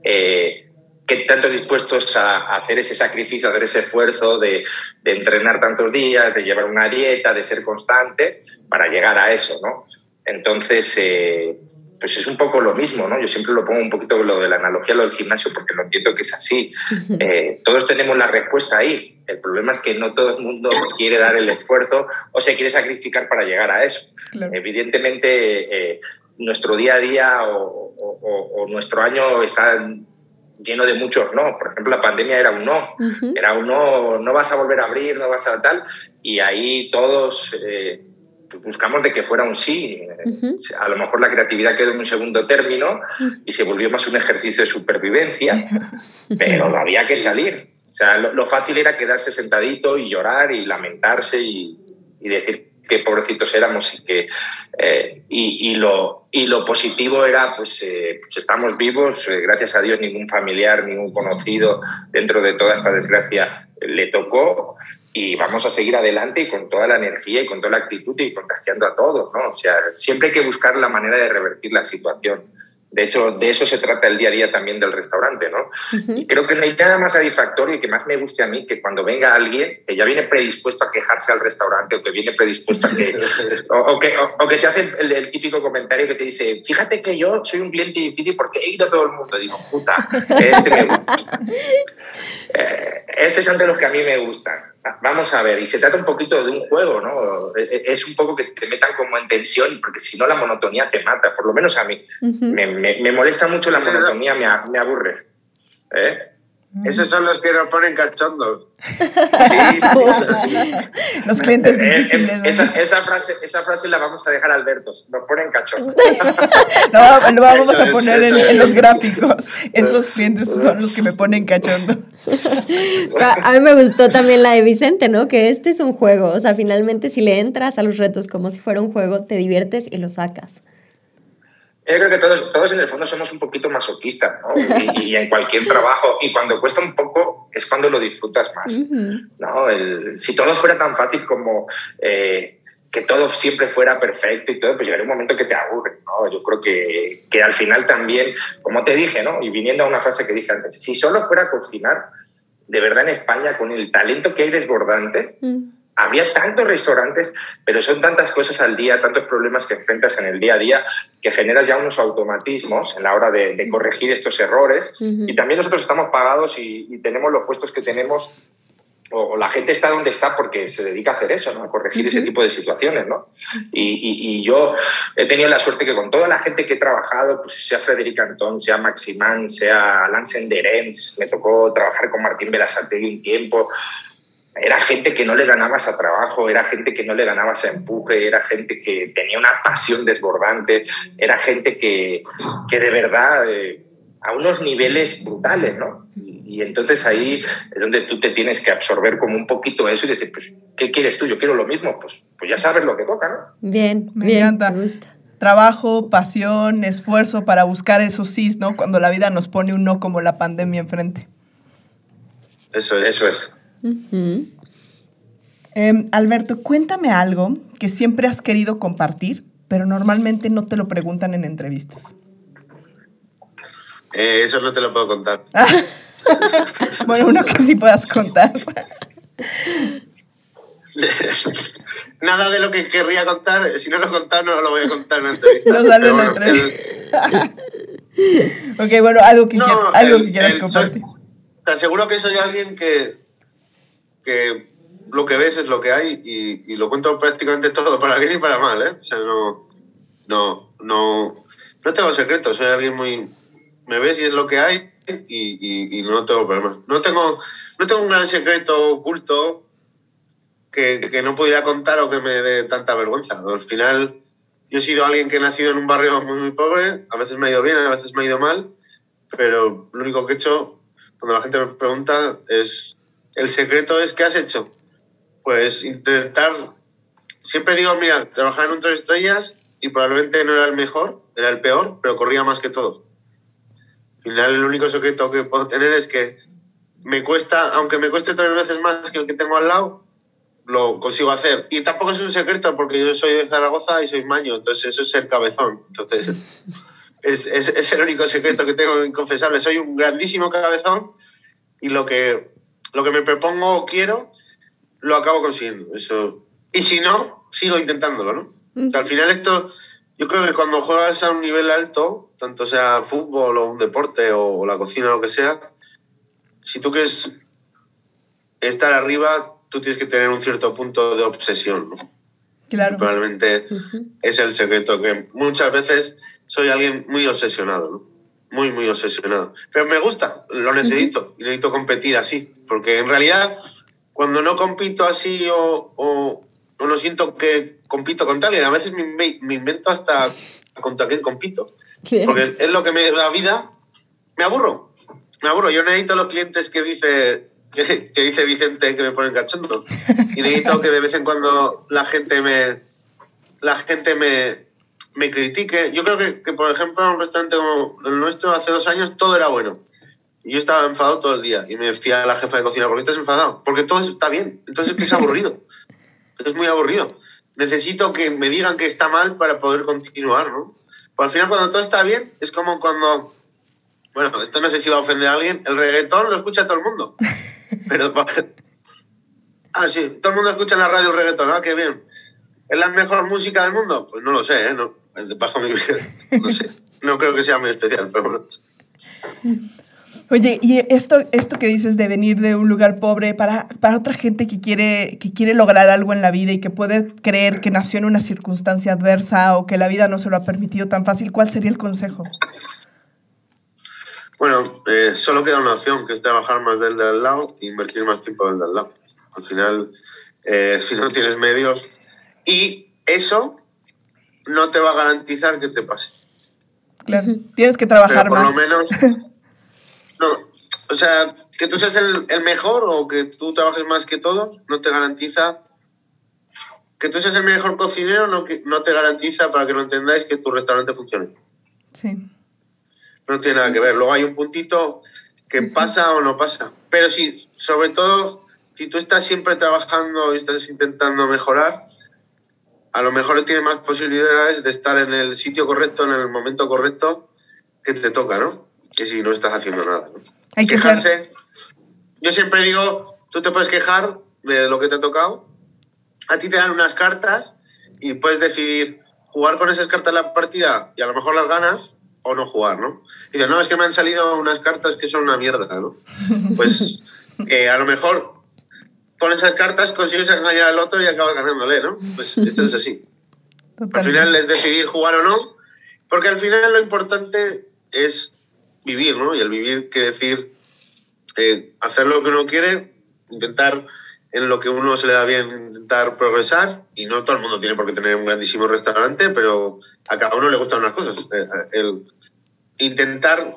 Eh, qué tanto dispuestos a, hacer ese sacrificio, a hacer ese esfuerzo de, de, entrenar tantos días, de llevar una dieta, de ser constante para llegar a eso, ¿no? Entonces, eh, pues es un poco lo mismo, ¿no? Yo siempre lo pongo un poquito lo de la analogía, lo del gimnasio, porque lo entiendo que es así. Eh, todos tenemos la respuesta ahí. El problema es que no todo el mundo quiere dar el esfuerzo o se quiere sacrificar para llegar a eso. Evidentemente, eh, nuestro día a día o, nuestro año está lleno de muchos no. Por ejemplo, la pandemia era un no. Era un no, no vas a volver a abrir, no vas a tal. Y ahí todos buscamos de que fuera un sí. A lo mejor la creatividad quedó en un segundo término y se volvió más un ejercicio de supervivencia, (laughs) pero había que salir. O sea, lo, fácil era quedarse sentadito y llorar y lamentarse y, decir qué pobrecitos éramos y que eh, y, lo, y lo positivo era pues, eh, pues estamos vivos, eh, gracias a Dios ningún familiar, ningún conocido dentro de toda esta desgracia le tocó y vamos a seguir adelante y con toda la energía y con toda la actitud y contagiando a todos, ¿no? O sea, siempre hay que buscar la manera de revertir la situación. De hecho, de eso se trata el día a día también del restaurante, ¿no? Y creo que no hay nada más satisfactorio y que más me guste a mí que cuando venga alguien que ya viene predispuesto a quejarse al restaurante o que viene predispuesto a que... (laughs) o, que, o, que te hace el, típico comentario que te dice, fíjate que yo soy un cliente difícil porque he ido a todo el mundo. Digo, puta, este me gusta. (laughs) Eh, estos son de los que a mí me gustan. Vamos a ver, y se trata un poquito de un juego, ¿no? E, e, es un poco que te metan como en tensión, porque si no la monotonía te mata, por lo menos a mí. me, me, molesta mucho la monotonía, me, me aburre. ¿Eh? Esos son los que nos ponen cachondos. Sí, (laughs) los clientes eh, eh, difíciles. esa, esa, frase, esa frase la vamos a dejar a Alberto. Nos ponen cachondos. (laughs) no, lo vamos a poner en, los gráficos. Esos clientes son los que me ponen cachondos. A mí me gustó también la de Vicente, ¿no? Que este es un juego. O sea, finalmente si le entras a los retos como si fuera un juego, te diviertes y lo sacas. Yo creo que todos, todos en el fondo somos un poquito masoquistas, ¿no? Y, en cualquier trabajo, y cuando cuesta un poco es cuando lo disfrutas más, ¿no? El, si todo fuera tan fácil como eh, que todo siempre fuera perfecto y todo, pues llegaría un momento que te aburre, ¿no? Yo creo que, que al final también, como te dije, ¿no? Y viniendo a una frase que dije antes, si solo fuera a cocinar, de verdad en España, con el talento que hay desbordante, había tantos restaurantes, pero son tantas cosas al día, tantos problemas que enfrentas en el día a día, que generas ya unos automatismos en la hora de, corregir estos errores. Y también nosotros estamos pagados y, tenemos los puestos que tenemos, o, la gente está donde está porque se dedica a hacer eso, ¿no? a corregir ese tipo de situaciones. ¿no? Y, yo he tenido la suerte que con toda la gente que he trabajado, pues sea Frederic Antón, sea Maximán, sea Lance Enderens, me tocó trabajar con Martín Belasategui un tiempo, era gente que no le ganabas a trabajo, era gente que no le ganabas a empuje, era gente que tenía una pasión desbordante, era gente que, que de verdad eh, a unos niveles brutales, ¿no? Y, entonces ahí es donde tú te tienes que absorber como un poquito eso y decir, pues, ¿qué quieres tú? Yo quiero lo mismo, pues, pues ya sabes lo que toca, ¿no? Bien, me encanta. Trabajo, pasión, esfuerzo para buscar esos sí, ¿no? Cuando la vida nos pone un no como la pandemia enfrente. Eso es. Em, Alberto, cuéntame algo que siempre has querido compartir, pero normalmente no te lo preguntan en entrevistas. Eh, eso no te lo puedo contar. (laughs) bueno, uno que sí puedas contar. (laughs) Nada de lo que querría contar, si no lo he contado, no lo voy a contar en la entrevista. No sale en la entrevista. (laughs) ok, bueno, algo que, algo que quieras compartir. te aseguro que soy alguien que que lo que ves es lo que hay y, lo cuento prácticamente todo, para bien y para mal, ¿eh? O sea, no, no, no, no tengo secretos, soy alguien muy... Me ves y es lo que hay y, y, no tengo problemas. No tengo, no tengo un gran secreto oculto que, que, no pudiera contar o que me dé tanta vergüenza. Al final, yo he sido alguien que ha nacido en un barrio muy, muy pobre, a veces me ha ido bien, a veces me ha ido mal, pero lo único que he hecho, cuando la gente me pregunta, es el secreto es ¿qué has hecho? Pues intentar, siempre digo, mira, trabajar en un tres estrellas y probablemente no era el mejor, era el peor, pero corría más que todo. Al final el único secreto que puedo tener es que me cuesta, aunque me cueste tres veces más que el que tengo al lado, lo consigo hacer. Y tampoco es un secreto porque yo soy de Zaragoza y soy maño, entonces eso es ser cabezón. Entonces (laughs) es, es, es el único secreto que tengo inconfesable. Soy un grandísimo cabezón y lo que lo que me propongo o quiero, lo acabo consiguiendo. Eso. Y si no, sigo intentándolo, ¿no? al final esto, yo creo que cuando juegas a un nivel alto, tanto sea fútbol o un deporte o, la cocina o lo que sea, si tú quieres estar arriba, tú tienes que tener un cierto punto de obsesión, ¿no? Claro. Probablemente es el secreto, que muchas veces soy alguien muy obsesionado, ¿no? Muy, muy obsesionado. Pero me gusta, lo necesito, y necesito competir así, porque en realidad cuando no compito así o, o, no siento que compito con tal, y a veces me, me, invento hasta contra quién compito, porque es lo que me da vida, me aburro, me aburro. Yo necesito a los clientes que dice que, dice Vicente que me ponen cachondo. Y necesito que de vez en cuando la gente me, la gente me, me critique. Yo creo que, que, por ejemplo, en un restaurante como el nuestro, hace dos años, todo era bueno. Yo estaba enfadado todo el día. Y me decía la jefa de cocina, ¿por qué estás enfadado? Porque todo está bien. Entonces es aburrido. (laughs) es muy aburrido. Necesito que me digan que está mal para poder continuar, ¿no? Pues al final, cuando todo está bien, es como cuando. Bueno, esto no sé si va a ofender a alguien. El reggaetón lo escucha todo el mundo. (laughs) Pero. Ah, sí, todo el mundo escucha en la radio el reggaetón, ¿ah? Qué bien. ¿Es la mejor música del mundo? Pues no lo sé, ¿eh? No, bajo mi. No sé. No creo que sea muy especial, pero bueno. Oye, y esto, esto que dices de venir de un lugar pobre, para, para otra gente que quiere, que quiere lograr algo en la vida y que puede creer que nació en una circunstancia adversa o que la vida no se lo ha permitido tan fácil, ¿cuál sería el consejo? Bueno, eh, solo queda una opción, que es trabajar más del de al lado e invertir más tiempo del de al lado. Al final, eh, (laughs) si no tienes medios, y eso no te va a garantizar que te pase. Claro, tienes que trabajar por más. Por lo menos (laughs) o sea, que tú seas el, mejor o que tú trabajes más que todos no te garantiza. Que tú seas el mejor cocinero no, no te garantiza, para que lo entendáis, que tu restaurante funcione. Sí. No tiene nada que ver. Luego hay un puntito que pasa o no pasa. Pero sí, sobre todo, si tú estás siempre trabajando y estás intentando mejorar, a lo mejor tienes más posibilidades de estar en el sitio correcto, en el momento correcto que te toca, ¿no? que si no estás haciendo nada. Hay que Quejarse. Yo siempre digo, tú te puedes quejar de lo que te ha tocado. A ti te dan unas cartas y puedes decidir jugar con esas cartas la partida y a lo mejor las ganas o no jugar, ¿no? Y dices, no, es que me han salido unas cartas que son una mierda, ¿no? Pues (laughs) eh, a lo mejor con esas cartas consigues engañar al otro y acabas ganándole, ¿no? Pues (laughs) esto es así. Al final es decidir jugar o no, porque al final lo importante es vivir, ¿no? Y el vivir quiere decir eh, hacer lo que uno quiere, intentar en lo que uno se le da bien, intentar progresar, y no todo el mundo tiene por qué tener un grandísimo restaurante, pero a cada uno le gustan unas cosas. Eh, el intentar,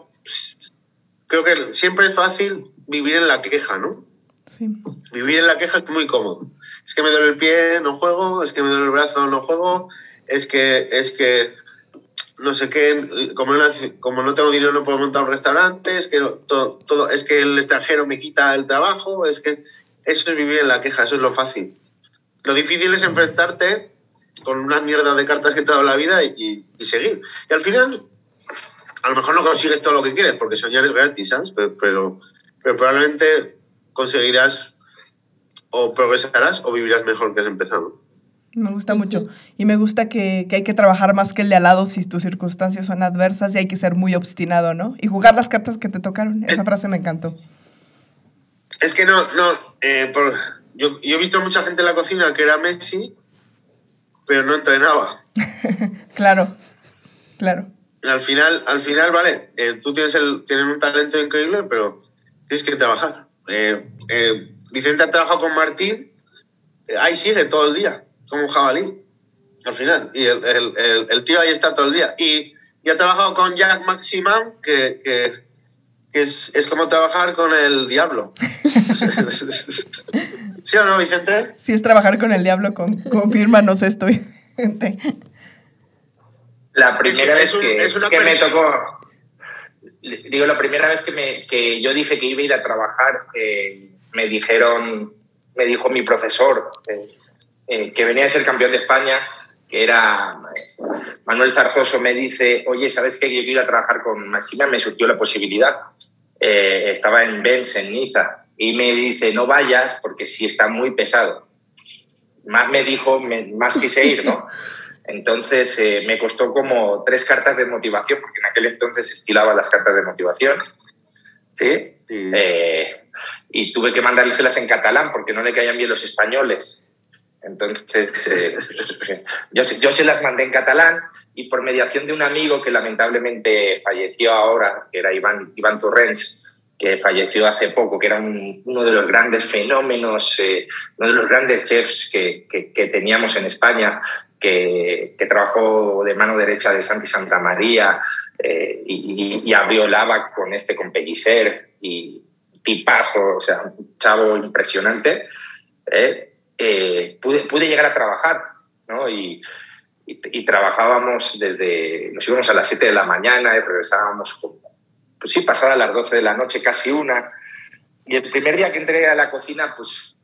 creo que siempre es fácil vivir en la queja, ¿no? Vivir en la queja es muy cómodo. Es que me duele el pie, no juego, es que me duele el brazo, no juego, es que, es que no sé qué, como no, como no tengo dinero no puedo montar un restaurante, es que, todo, todo, es que el extranjero me quita el trabajo, es que eso es vivir en la queja, eso es lo fácil. Lo difícil es enfrentarte con una mierda de cartas que te ha dado la vida y, y, seguir. Y al final, a lo mejor no consigues todo lo que quieres, porque soñar es gratis, ¿sabes? Pero, pero, pero probablemente conseguirás o progresarás o vivirás mejor que has empezado. Me gusta mucho. Y me gusta que, que, hay que trabajar más que el de al lado si tus circunstancias son adversas y hay que ser muy obstinado, ¿no? Y jugar las cartas que te tocaron. Esa frase me encantó. Es que no, no. Eh, por, yo, yo, he visto mucha gente en la cocina que era Messi, pero no entrenaba. (laughs) claro, claro. Al final, al final vale, eh, tú tienes, el, tienes un talento increíble, pero tienes que trabajar. Eh, Vicente ha trabajado con Martín, ahí sigue todo el día como un jabalí, al final. Y el, el, el, tío ahí está todo el día. Y, y ha trabajado con Jack Maximán, que, que, es, es, como trabajar con el diablo. (laughs) ¿Sí o no, Vicente? Sí, es trabajar con el diablo, con, confírmanos esto, Vicente. (laughs) La primera vez que, que me tocó, digo, la primera vez que, me, que yo dije que iba a ir a trabajar, eh, me dijeron, me dijo mi profesor, eh, eh, que venía a ser campeón de España, que era Manuel Zarzoso, me dice, oye, ¿sabes qué? Yo quiero ir a trabajar con Maxima, me surgió la posibilidad. Eh, estaba en Benz, en Niza, y me dice, no vayas porque sí está muy pesado. Más me dijo, más quise ir, ¿no? (laughs) Entonces eh, me costó como tres cartas de motivación, porque en aquel entonces estilaba las cartas de motivación. ¿Sí? y tuve que mandárselas en catalán porque no le caían bien los españoles. Entonces, eh, (laughs) yo, yo se las mandé en catalán y por mediación de un amigo que lamentablemente falleció ahora, que era Iván, Iván Torrens, que falleció hace poco, que era uno de los grandes fenómenos, eh, uno de los grandes chefs que, que, teníamos en España, que, que, trabajó de mano derecha de Santi Santa María eh, y, y, abrió lava con este, con Pellicer, y, tipazo, o sea, un chavo impresionante, ¿eh? Eh, pude, pude, llegar a trabajar, ¿no? Y, y, trabajábamos desde, nos íbamos a las 7 de la mañana y regresábamos, pues sí, pasadas las 12 de la noche, casi una. Y el primer día que entré a la cocina, pues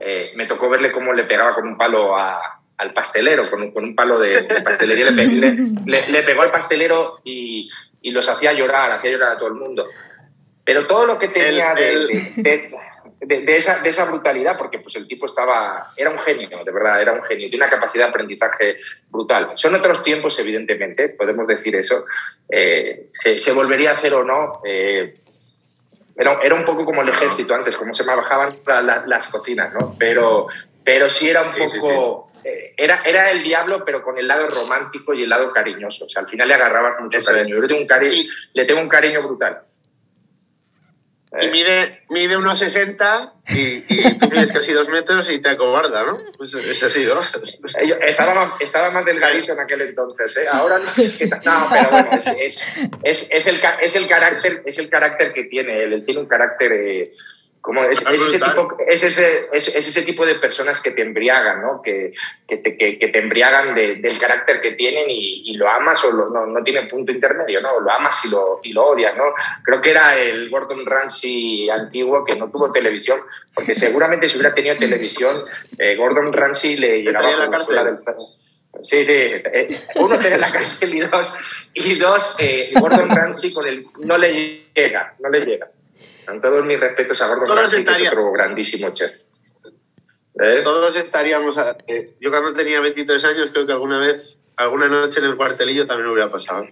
eh, me tocó verle cómo le pegaba con un palo a, al pastelero, con, con, un palo de, pastelería, le, le, pegó al pastelero y, y, los hacía llorar, hacía llorar a todo el mundo. Pero todo lo que tenía de, de, esa, de esa brutalidad, porque pues el tipo estaba, era un genio, de verdad, era un genio, tiene una capacidad de aprendizaje brutal. Son otros tiempos, evidentemente, podemos decir eso. Eh, se, se, volvería a hacer o no. Eh, era, era, un poco como el ejército antes, como se bajaban las cocinas, ¿no? Pero, pero sí era un poco... Eh, era, era el diablo, pero con el lado romántico y el lado cariñoso. O sea, al final le agarrabas mucho cariño. Yo le tengo un cariño, le tengo un cariño brutal. Y mide, mide unos 60 y, y, tú mides casi dos metros y te acobarda, ¿no? Pues es así, ¿no? Estaba más, estaba más delgadito en aquel entonces, ¿eh? Ahora no sé No, pero bueno, es, es, es, el, es, el, carácter, es el carácter que tiene él. Él tiene un carácter... Eh, como es, ese tipo, es, ese, es, ese tipo de personas que te embriagan, ¿no? que, que, te, que, te embriagan del carácter que tienen y, lo amas o no, no tiene punto intermedio, ¿no? lo amas y lo, y lo odias. ¿no? Creo que era el Gordon Ramsay antiguo que no tuvo televisión, porque seguramente si hubiera tenido televisión, eh, Gordon Ramsay le llegaba a la cárcel del Sí, sí. Eh, uno tiene la cárcel y dos, y dos eh, Gordon Ramsay con el no le llega, no le llega. Con todos mis respetos a Gordon Ramsay, que es otro grandísimo chef. ¿Eh? Todos estaríamos... Eh, yo cuando tenía 23 años creo que alguna vez, alguna noche en el cuartelillo también hubiera pasado.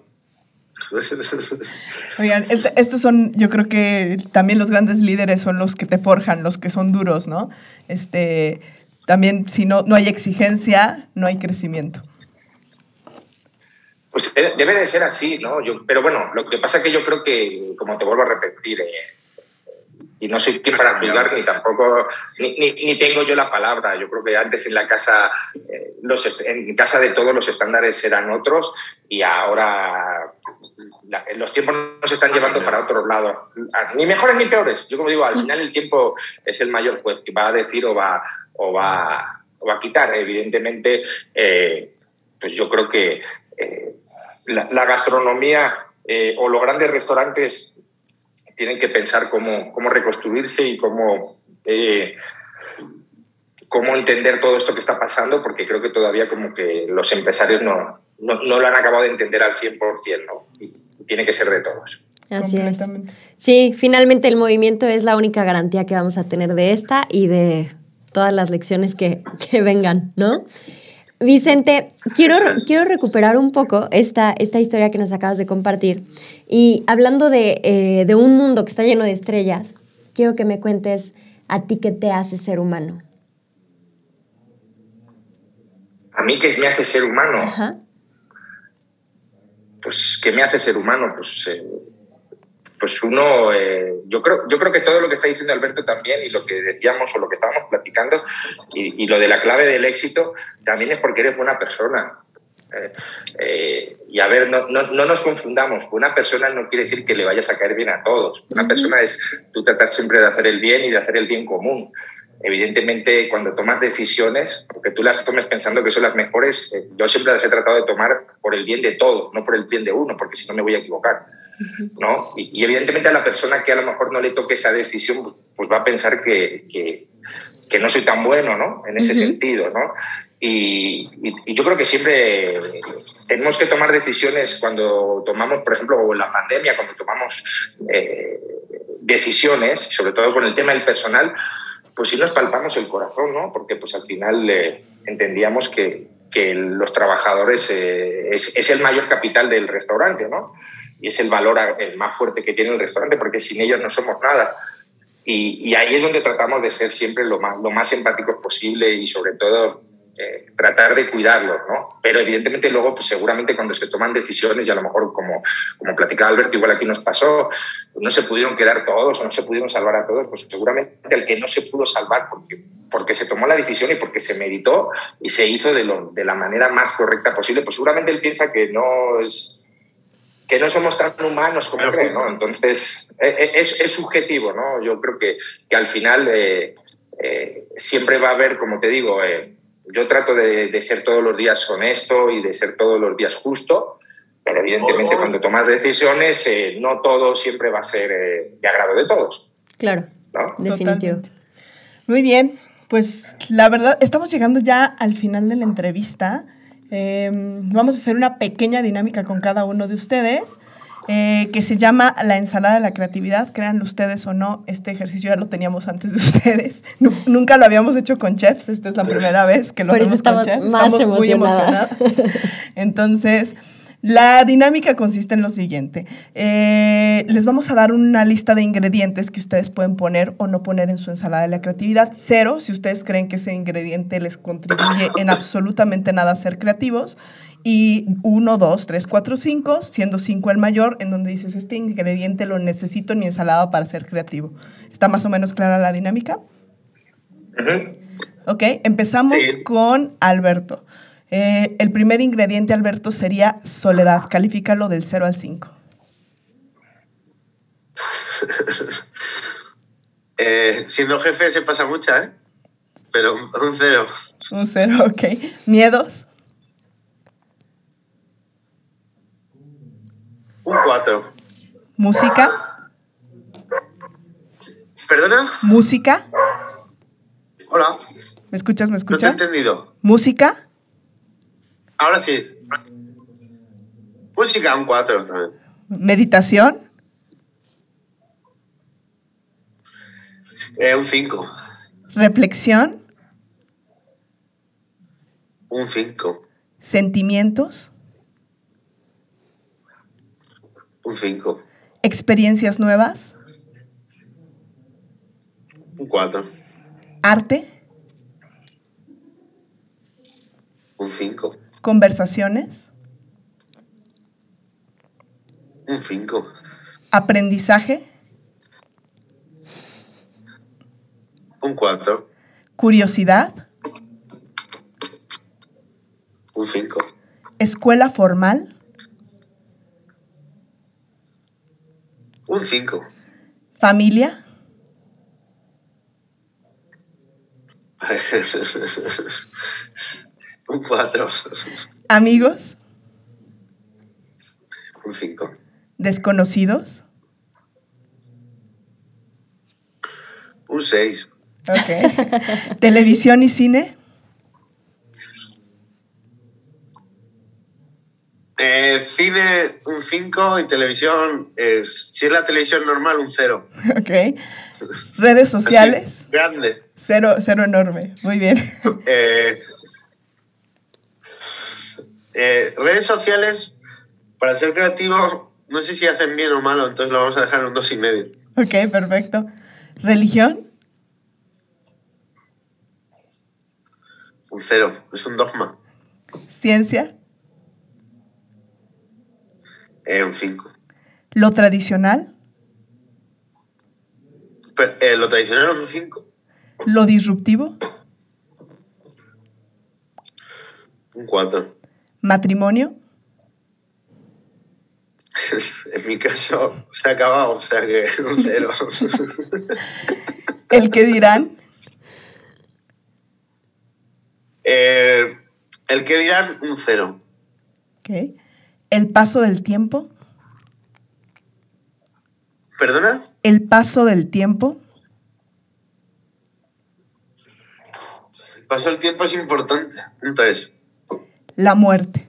(laughs) Oigan, este, estos son, yo creo que también los grandes líderes son los que te forjan, los que son duros, ¿no? Este, también si no, no hay exigencia, no hay crecimiento. Pues debe de ser así, ¿no? Yo, pero bueno, lo que pasa es que yo creo que, como te vuelvo a repetir, eh, y no soy quien para juzgar ni tampoco ni, ni, tengo yo la palabra. Yo creo que antes en la casa eh, los en casa de todos los estándares eran otros y ahora los tiempos nos están llevando para otros lados ni mejores ni peores. Yo como digo al mm. final el tiempo es el mayor juez que va a decir o va o va, o va a quitar. Evidentemente eh, pues yo creo que eh, la, la, gastronomía o los grandes restaurantes tienen que pensar cómo, cómo reconstruirse y cómo, eh, cómo entender todo esto que está pasando, porque creo que todavía como que los empresarios no, no, no lo han acabado de entender al 100%, ¿no? Y tiene que ser de todos. Así es. Sí, finalmente el movimiento es la única garantía que vamos a tener de esta y de todas las lecciones que, que vengan, ¿no? Vicente, quiero, quiero recuperar un poco esta, esta historia que nos acabas de compartir. Y hablando de, eh, de, un mundo que está lleno de estrellas, quiero que me cuentes a ti qué te hace ser humano. ¿A mí qué me hace ser humano? Pues, ¿qué me hace ser humano? Pues eh, pues uno, eh, yo, creo, yo creo que todo lo que está diciendo Alberto también y lo que decíamos o lo que estábamos platicando y, lo de la clave del éxito también es porque eres buena persona. Eh, eh, y a ver, no, no, no, nos confundamos. Una persona no quiere decir que le vayas a caer bien a todos. Una persona es tú tratar siempre de hacer el bien y de hacer el bien común. Evidentemente, cuando tomas decisiones, porque tú las tomes pensando que son las mejores, yo siempre las he tratado de tomar por el bien de todos, no por el bien de uno, porque si no me voy a equivocar. ¿No? Y, evidentemente a la persona que a lo mejor no le toque esa decisión, pues va a pensar que, que, que no soy tan bueno, ¿no? En ese sentido, ¿no? Y, y, yo creo que siempre tenemos que tomar decisiones cuando tomamos, por ejemplo, la pandemia, cuando tomamos eh, decisiones, sobre todo con el tema del personal, pues sí nos palpamos el corazón, ¿no? Porque pues al final eh, entendíamos que, que, los trabajadores eh, es, es, el mayor capital del restaurante, ¿no? Y es el valor el más fuerte que tiene el restaurante, porque sin ellos no somos nada. Y, ahí es donde tratamos de ser siempre lo más, lo más empáticos posible y sobre todo eh, tratar de cuidarlos, ¿no? Pero evidentemente luego, pues seguramente cuando se toman decisiones, y a lo mejor como, como platicaba Alberto, igual aquí nos pasó, no se pudieron quedar todos o no se pudieron salvar a todos, pues seguramente el que no se pudo salvar porque, porque se tomó la decisión y porque se meditó y se hizo de, lo, de la manera más correcta posible, pues seguramente él piensa que no es que no somos tan humanos como creen, ¿no? Entonces, e, e, es, es, subjetivo, ¿no? Yo creo que, que al final eh, eh, siempre va a haber, como te digo, eh, yo trato de, de, ser todos los días honesto y de ser todos los días justo, pero evidentemente cuando tomas decisiones, no todo siempre va a ser de agrado de todos. Claro, ¿no? definitivo. Muy bien, pues la verdad, estamos llegando ya al final de la entrevista. Em, vamos a hacer una pequeña dinámica con cada uno de ustedes. Eh, que se llama la ensalada de la creatividad. Créanlo ustedes o no, este ejercicio ya lo teníamos antes de (laughs) ustedes. nunca lo habíamos hecho con chefs, esta es la primera vez que lo hacemos con chefs. Estamos muy emocionados. (laughs) Entonces, la dinámica consiste en lo siguiente. Eh, les vamos a dar una lista de ingredientes que ustedes pueden poner o no poner en su ensalada de la creatividad. Cero, si ustedes creen que ese ingrediente les contribuye en absolutamente nada a ser creativos. Y uno, dos, tres, cuatro, cinco, siendo cinco el mayor, en donde dices, este ingrediente lo necesito en mi ensalada para ser creativo. ¿Está más o menos clara la dinámica? Ok, empezamos con Alberto. Eh, el primer ingrediente, Alberto, sería soledad. Califícalo del 0 al 5. (laughs) eh, siendo jefe se pasa mucha, ¿eh? Pero un 0. Un 0, ok. ¿Miedos? Un 4. ¿Música? ¿Perdona? ¿Música? Hola. ¿Me escuchas? ¿Me escuchas? No te he entendido. ¿Música? Ahora sí. Música, un 4 también. ¿Meditación? Eh, un 5. ¿Reflexión? Un 5. ¿Sentimientos? Un 5. ¿Experiencias nuevas? Un 4. ¿Arte? Un 5. ¿Conversaciones? Un 5. ¿Aprendizaje? Un 4. ¿Curiosidad? Un 5. ¿Escuela formal? Un 5. ¿Familia? (laughs) Un 4. ¿Amigos? Un 5. ¿Desconocidos? Un 6. Ok. ¿Televisión y cine? Eh, cine un 5 y televisión, es, si es la televisión normal, un 0. Ok. ¿Redes sociales? Así, grande. Cero, cero enorme. Muy bien. Eh, eh, redes sociales, para ser creativo, no sé si hacen bien o malo, entonces lo vamos a dejar en un dos y medio. Ok, perfecto. ¿Religión? Un cero, es un dogma. ¿Ciencia? Eh, un 5. ¿Lo tradicional? Eh, lo tradicional un 5. ¿Lo disruptivo? Un 4. ¿Matrimonio? (laughs) en mi caso se ha acabado, o sea que (laughs) un 0. ¿El que dirán? Eh, el que dirán, un 0. Ok. ¿El paso del tiempo? ¿Perdona? ¿El paso del tiempo? El paso del tiempo es importante. Entonces. La muerte.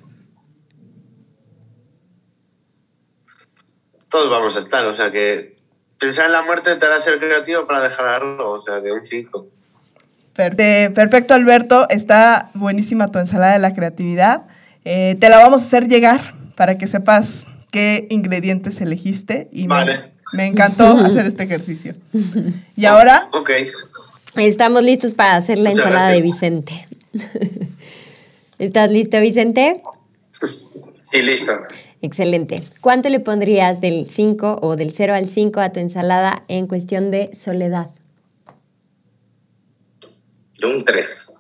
Todos vamos a estar, o sea que pensar en la muerte te hará ser creativo para dejarlo, o sea que un 5. Perfecto, Alberto. Está buenísima tu ensalada de la creatividad. Eh, te la vamos a hacer llegar para que sepas qué ingredientes elegiste y vale. me, me, encantó (laughs) hacer este ejercicio. Y ahora... Ok. Estamos listos para hacer la ensalada de Vicente. (laughs) ¿Estás listo, Vicente? Sí, listo. Excelente. ¿Cuánto le pondrías del 5 o del 0 al 5 a tu ensalada en cuestión de soledad? Un 3.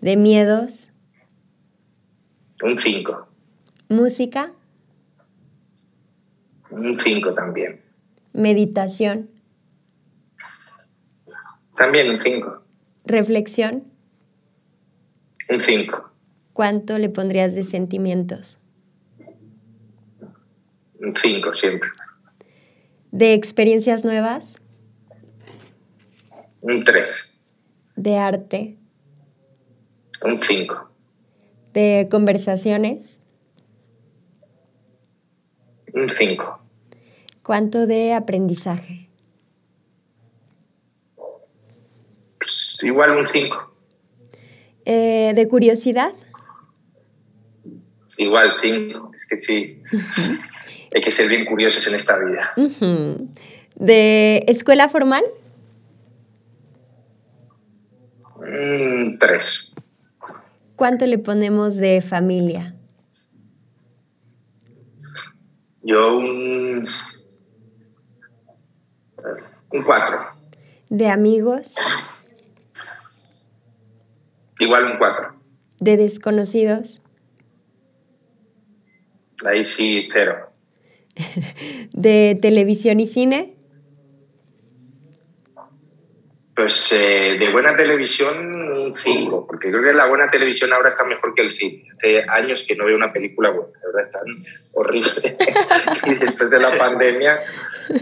¿De miedos? Un 5. ¿Música? Un 5 también. Meditación. También un 5. Reflexión. Un 5. ¿Cuánto le pondrías de sentimientos? Un 5 siempre. ¿De experiencias nuevas? Un 3. ¿De arte? Un 5. ¿De conversaciones? Un 5. ¿Cuánto de aprendizaje? Pues igual un 5. Eh, ¿De curiosidad? Igual 5. Es que sí. Hay que ser bien curiosos en esta vida. ¿De escuela formal? Un 3. ¿Cuánto le ponemos de familia? Yo un. Un 4. ¿De amigos? Igual un 4. ¿De desconocidos? Ahí sí, cero. (laughs) ¿De televisión y cine? Pues eh, de buena televisión, un 5, porque creo que la buena televisión ahora está mejor que el cine. Hace años que no veo una película buena, de verdad están horribles. (laughs) y después de la pandemia,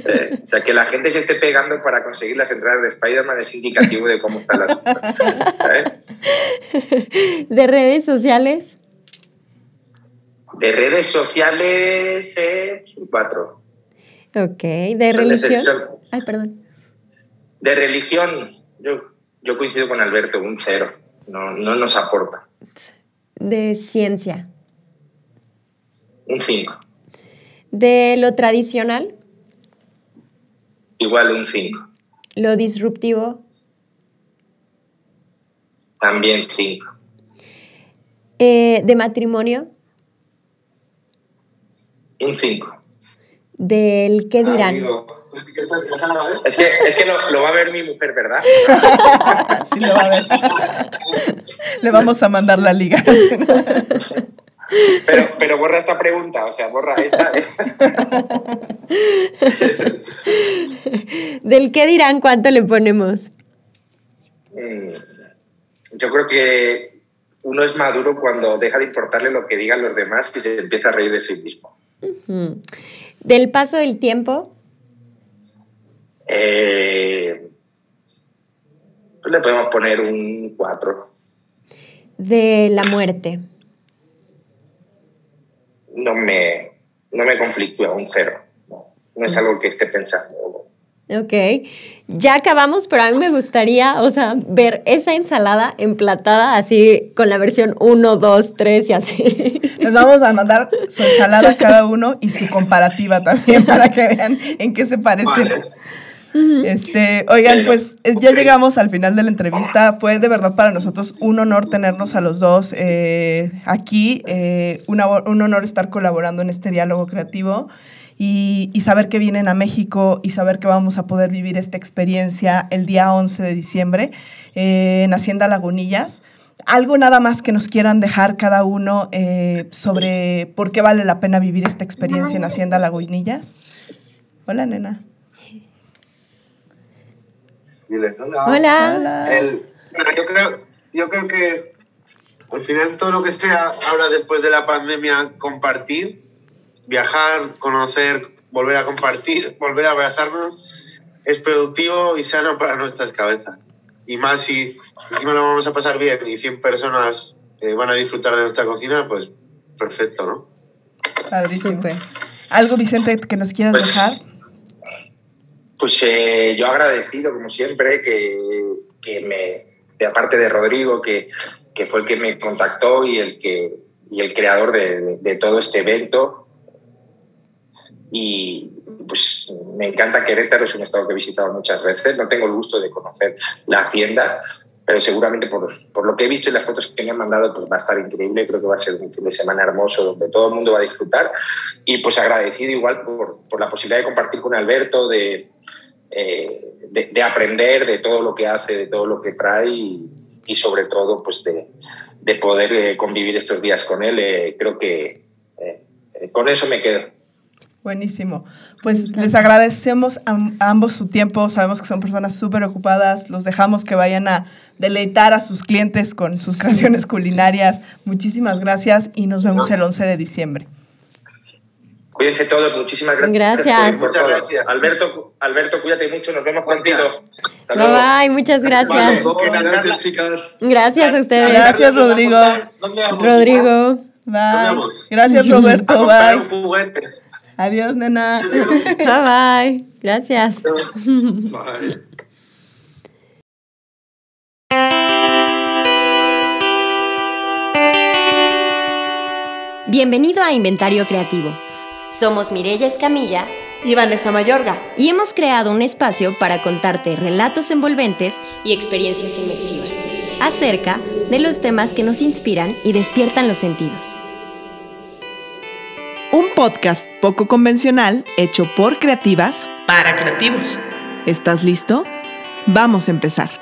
eh, o sea, que la gente se esté pegando para conseguir las entradas de Spider-Man es indicativo de cómo están las cosas. ¿sabes? (laughs) ¿De redes sociales? De redes sociales, eh, un 4. Ok. ¿De religión? Ay, perdón. De religión, yo, yo coincido con Alberto, un 0. No, no nos aporta. ¿De ciencia? Un 5. ¿De lo tradicional? Igual un 5. ¿Lo disruptivo? También 5. Eh, ¿De matrimonio? Un 5. ¿Del qué dirán? Es que, es que lo, lo va a ver mi mujer, ¿verdad? (laughs) Sí lo va a ver. Le vamos a mandar la liga. Pero, pero borra esta pregunta, o sea, borra esta. (laughs) ¿Del qué dirán cuánto le ponemos? Mm, Yo creo que uno es maduro cuando deja de importarle lo que digan los demás y se empieza a reír de sí mismo. ¿Del paso del tiempo? Eh, pues le podemos poner un 4. ¿De la muerte? No me, no me conflictúa, un 0. No, no es algo que esté pensando. Ok. Ya acabamos, pero a mí me gustaría, o sea, ver esa ensalada emplatada así con la versión 1, 2, 3 y así. Les vamos a mandar su ensalada a cada uno y su (laughs) comparativa también (laughs) para que vean en qué se parecen. Vale. Este, oigan, pues eh, ya llegamos al final de la entrevista. Fue de verdad para nosotros un honor tenernos a los dos eh, aquí. eh, una- un honor estar colaborando en este diálogo creativo y, y saber que vienen a México y saber que vamos a poder vivir esta experiencia el día 11 de diciembre eh, en Hacienda Lagunillas. Algo nada más que nos quieran dejar cada uno eh, sobre por qué vale la pena vivir esta experiencia en Hacienda Lagunillas. Hola, nena. Dile, hola. Hola. El- yo, creo, yo creo que al final todo lo que sea ahora después de la pandemia, compartir, viajar, conocer, volver a compartir, (laughs) volver a abrazarnos, es productivo y sano para nuestras cabezas. Y más si encima lo vamos a pasar bien y 100 personas eh, van a disfrutar de nuestra cocina, pues perfecto, ¿no? Padrísimo. Súper. ¿Algo, Vicente, que nos quieras Pues, dejar? Pues eh, yo agradecido, como siempre, que, que me, de aparte de Rodrigo, que, que fue el que me contactó y el, que, y el creador de, de- de todo este evento. Y pues me encanta Querétaro, es un estado que he visitado muchas veces. No tengo el gusto de conocer la hacienda, pero seguramente por, por lo que he visto y las fotos que me han mandado, pues va a estar increíble. Creo que va a ser un fin de semana hermoso donde todo el mundo va a disfrutar. Y pues agradecido igual por, por la posibilidad de compartir con Alberto, de, eh, de, de aprender de todo lo que hace, de todo lo que trae y, y sobre todo pues de, de poder eh, convivir estos días con él. Eh, creo que eh, eh, con eso me quedo. Buenísimo. Pues les agradecemos a, a ambos su tiempo. Sabemos que son personas súper ocupadas. Los dejamos que vayan a deleitar a sus clientes con sus (laughs) creaciones culinarias. Muchísimas gracias y nos vemos el 11 de diciembre. Cuídense todos, muchísimas gracias. Gracias. Muchas gracias. Alberto, Alberto, cuídate mucho, nos vemos Gracias. contigo. Hasta Bye luego. bye, muchas gracias. Vale. Gracias, chicas. Gracias a ustedes. Gracias, Rodrigo. ¿Dónde vamos? Rodrigo. Bye. vamos. Gracias, Roberto. Bye. Adiós, nena. (laughs) Bye bye. Gracias. Bye. Bienvenido a Inventario Creativo. Somos Mireya Escamilla Y Vanessa Mayorga. y hemos creado un espacio para contarte relatos envolventes y experiencias inmersivas acerca de los temas que nos inspiran y despiertan los sentidos. Podcast poco convencional hecho por creativas para creativos. ¿Estás listo? Vamos a empezar.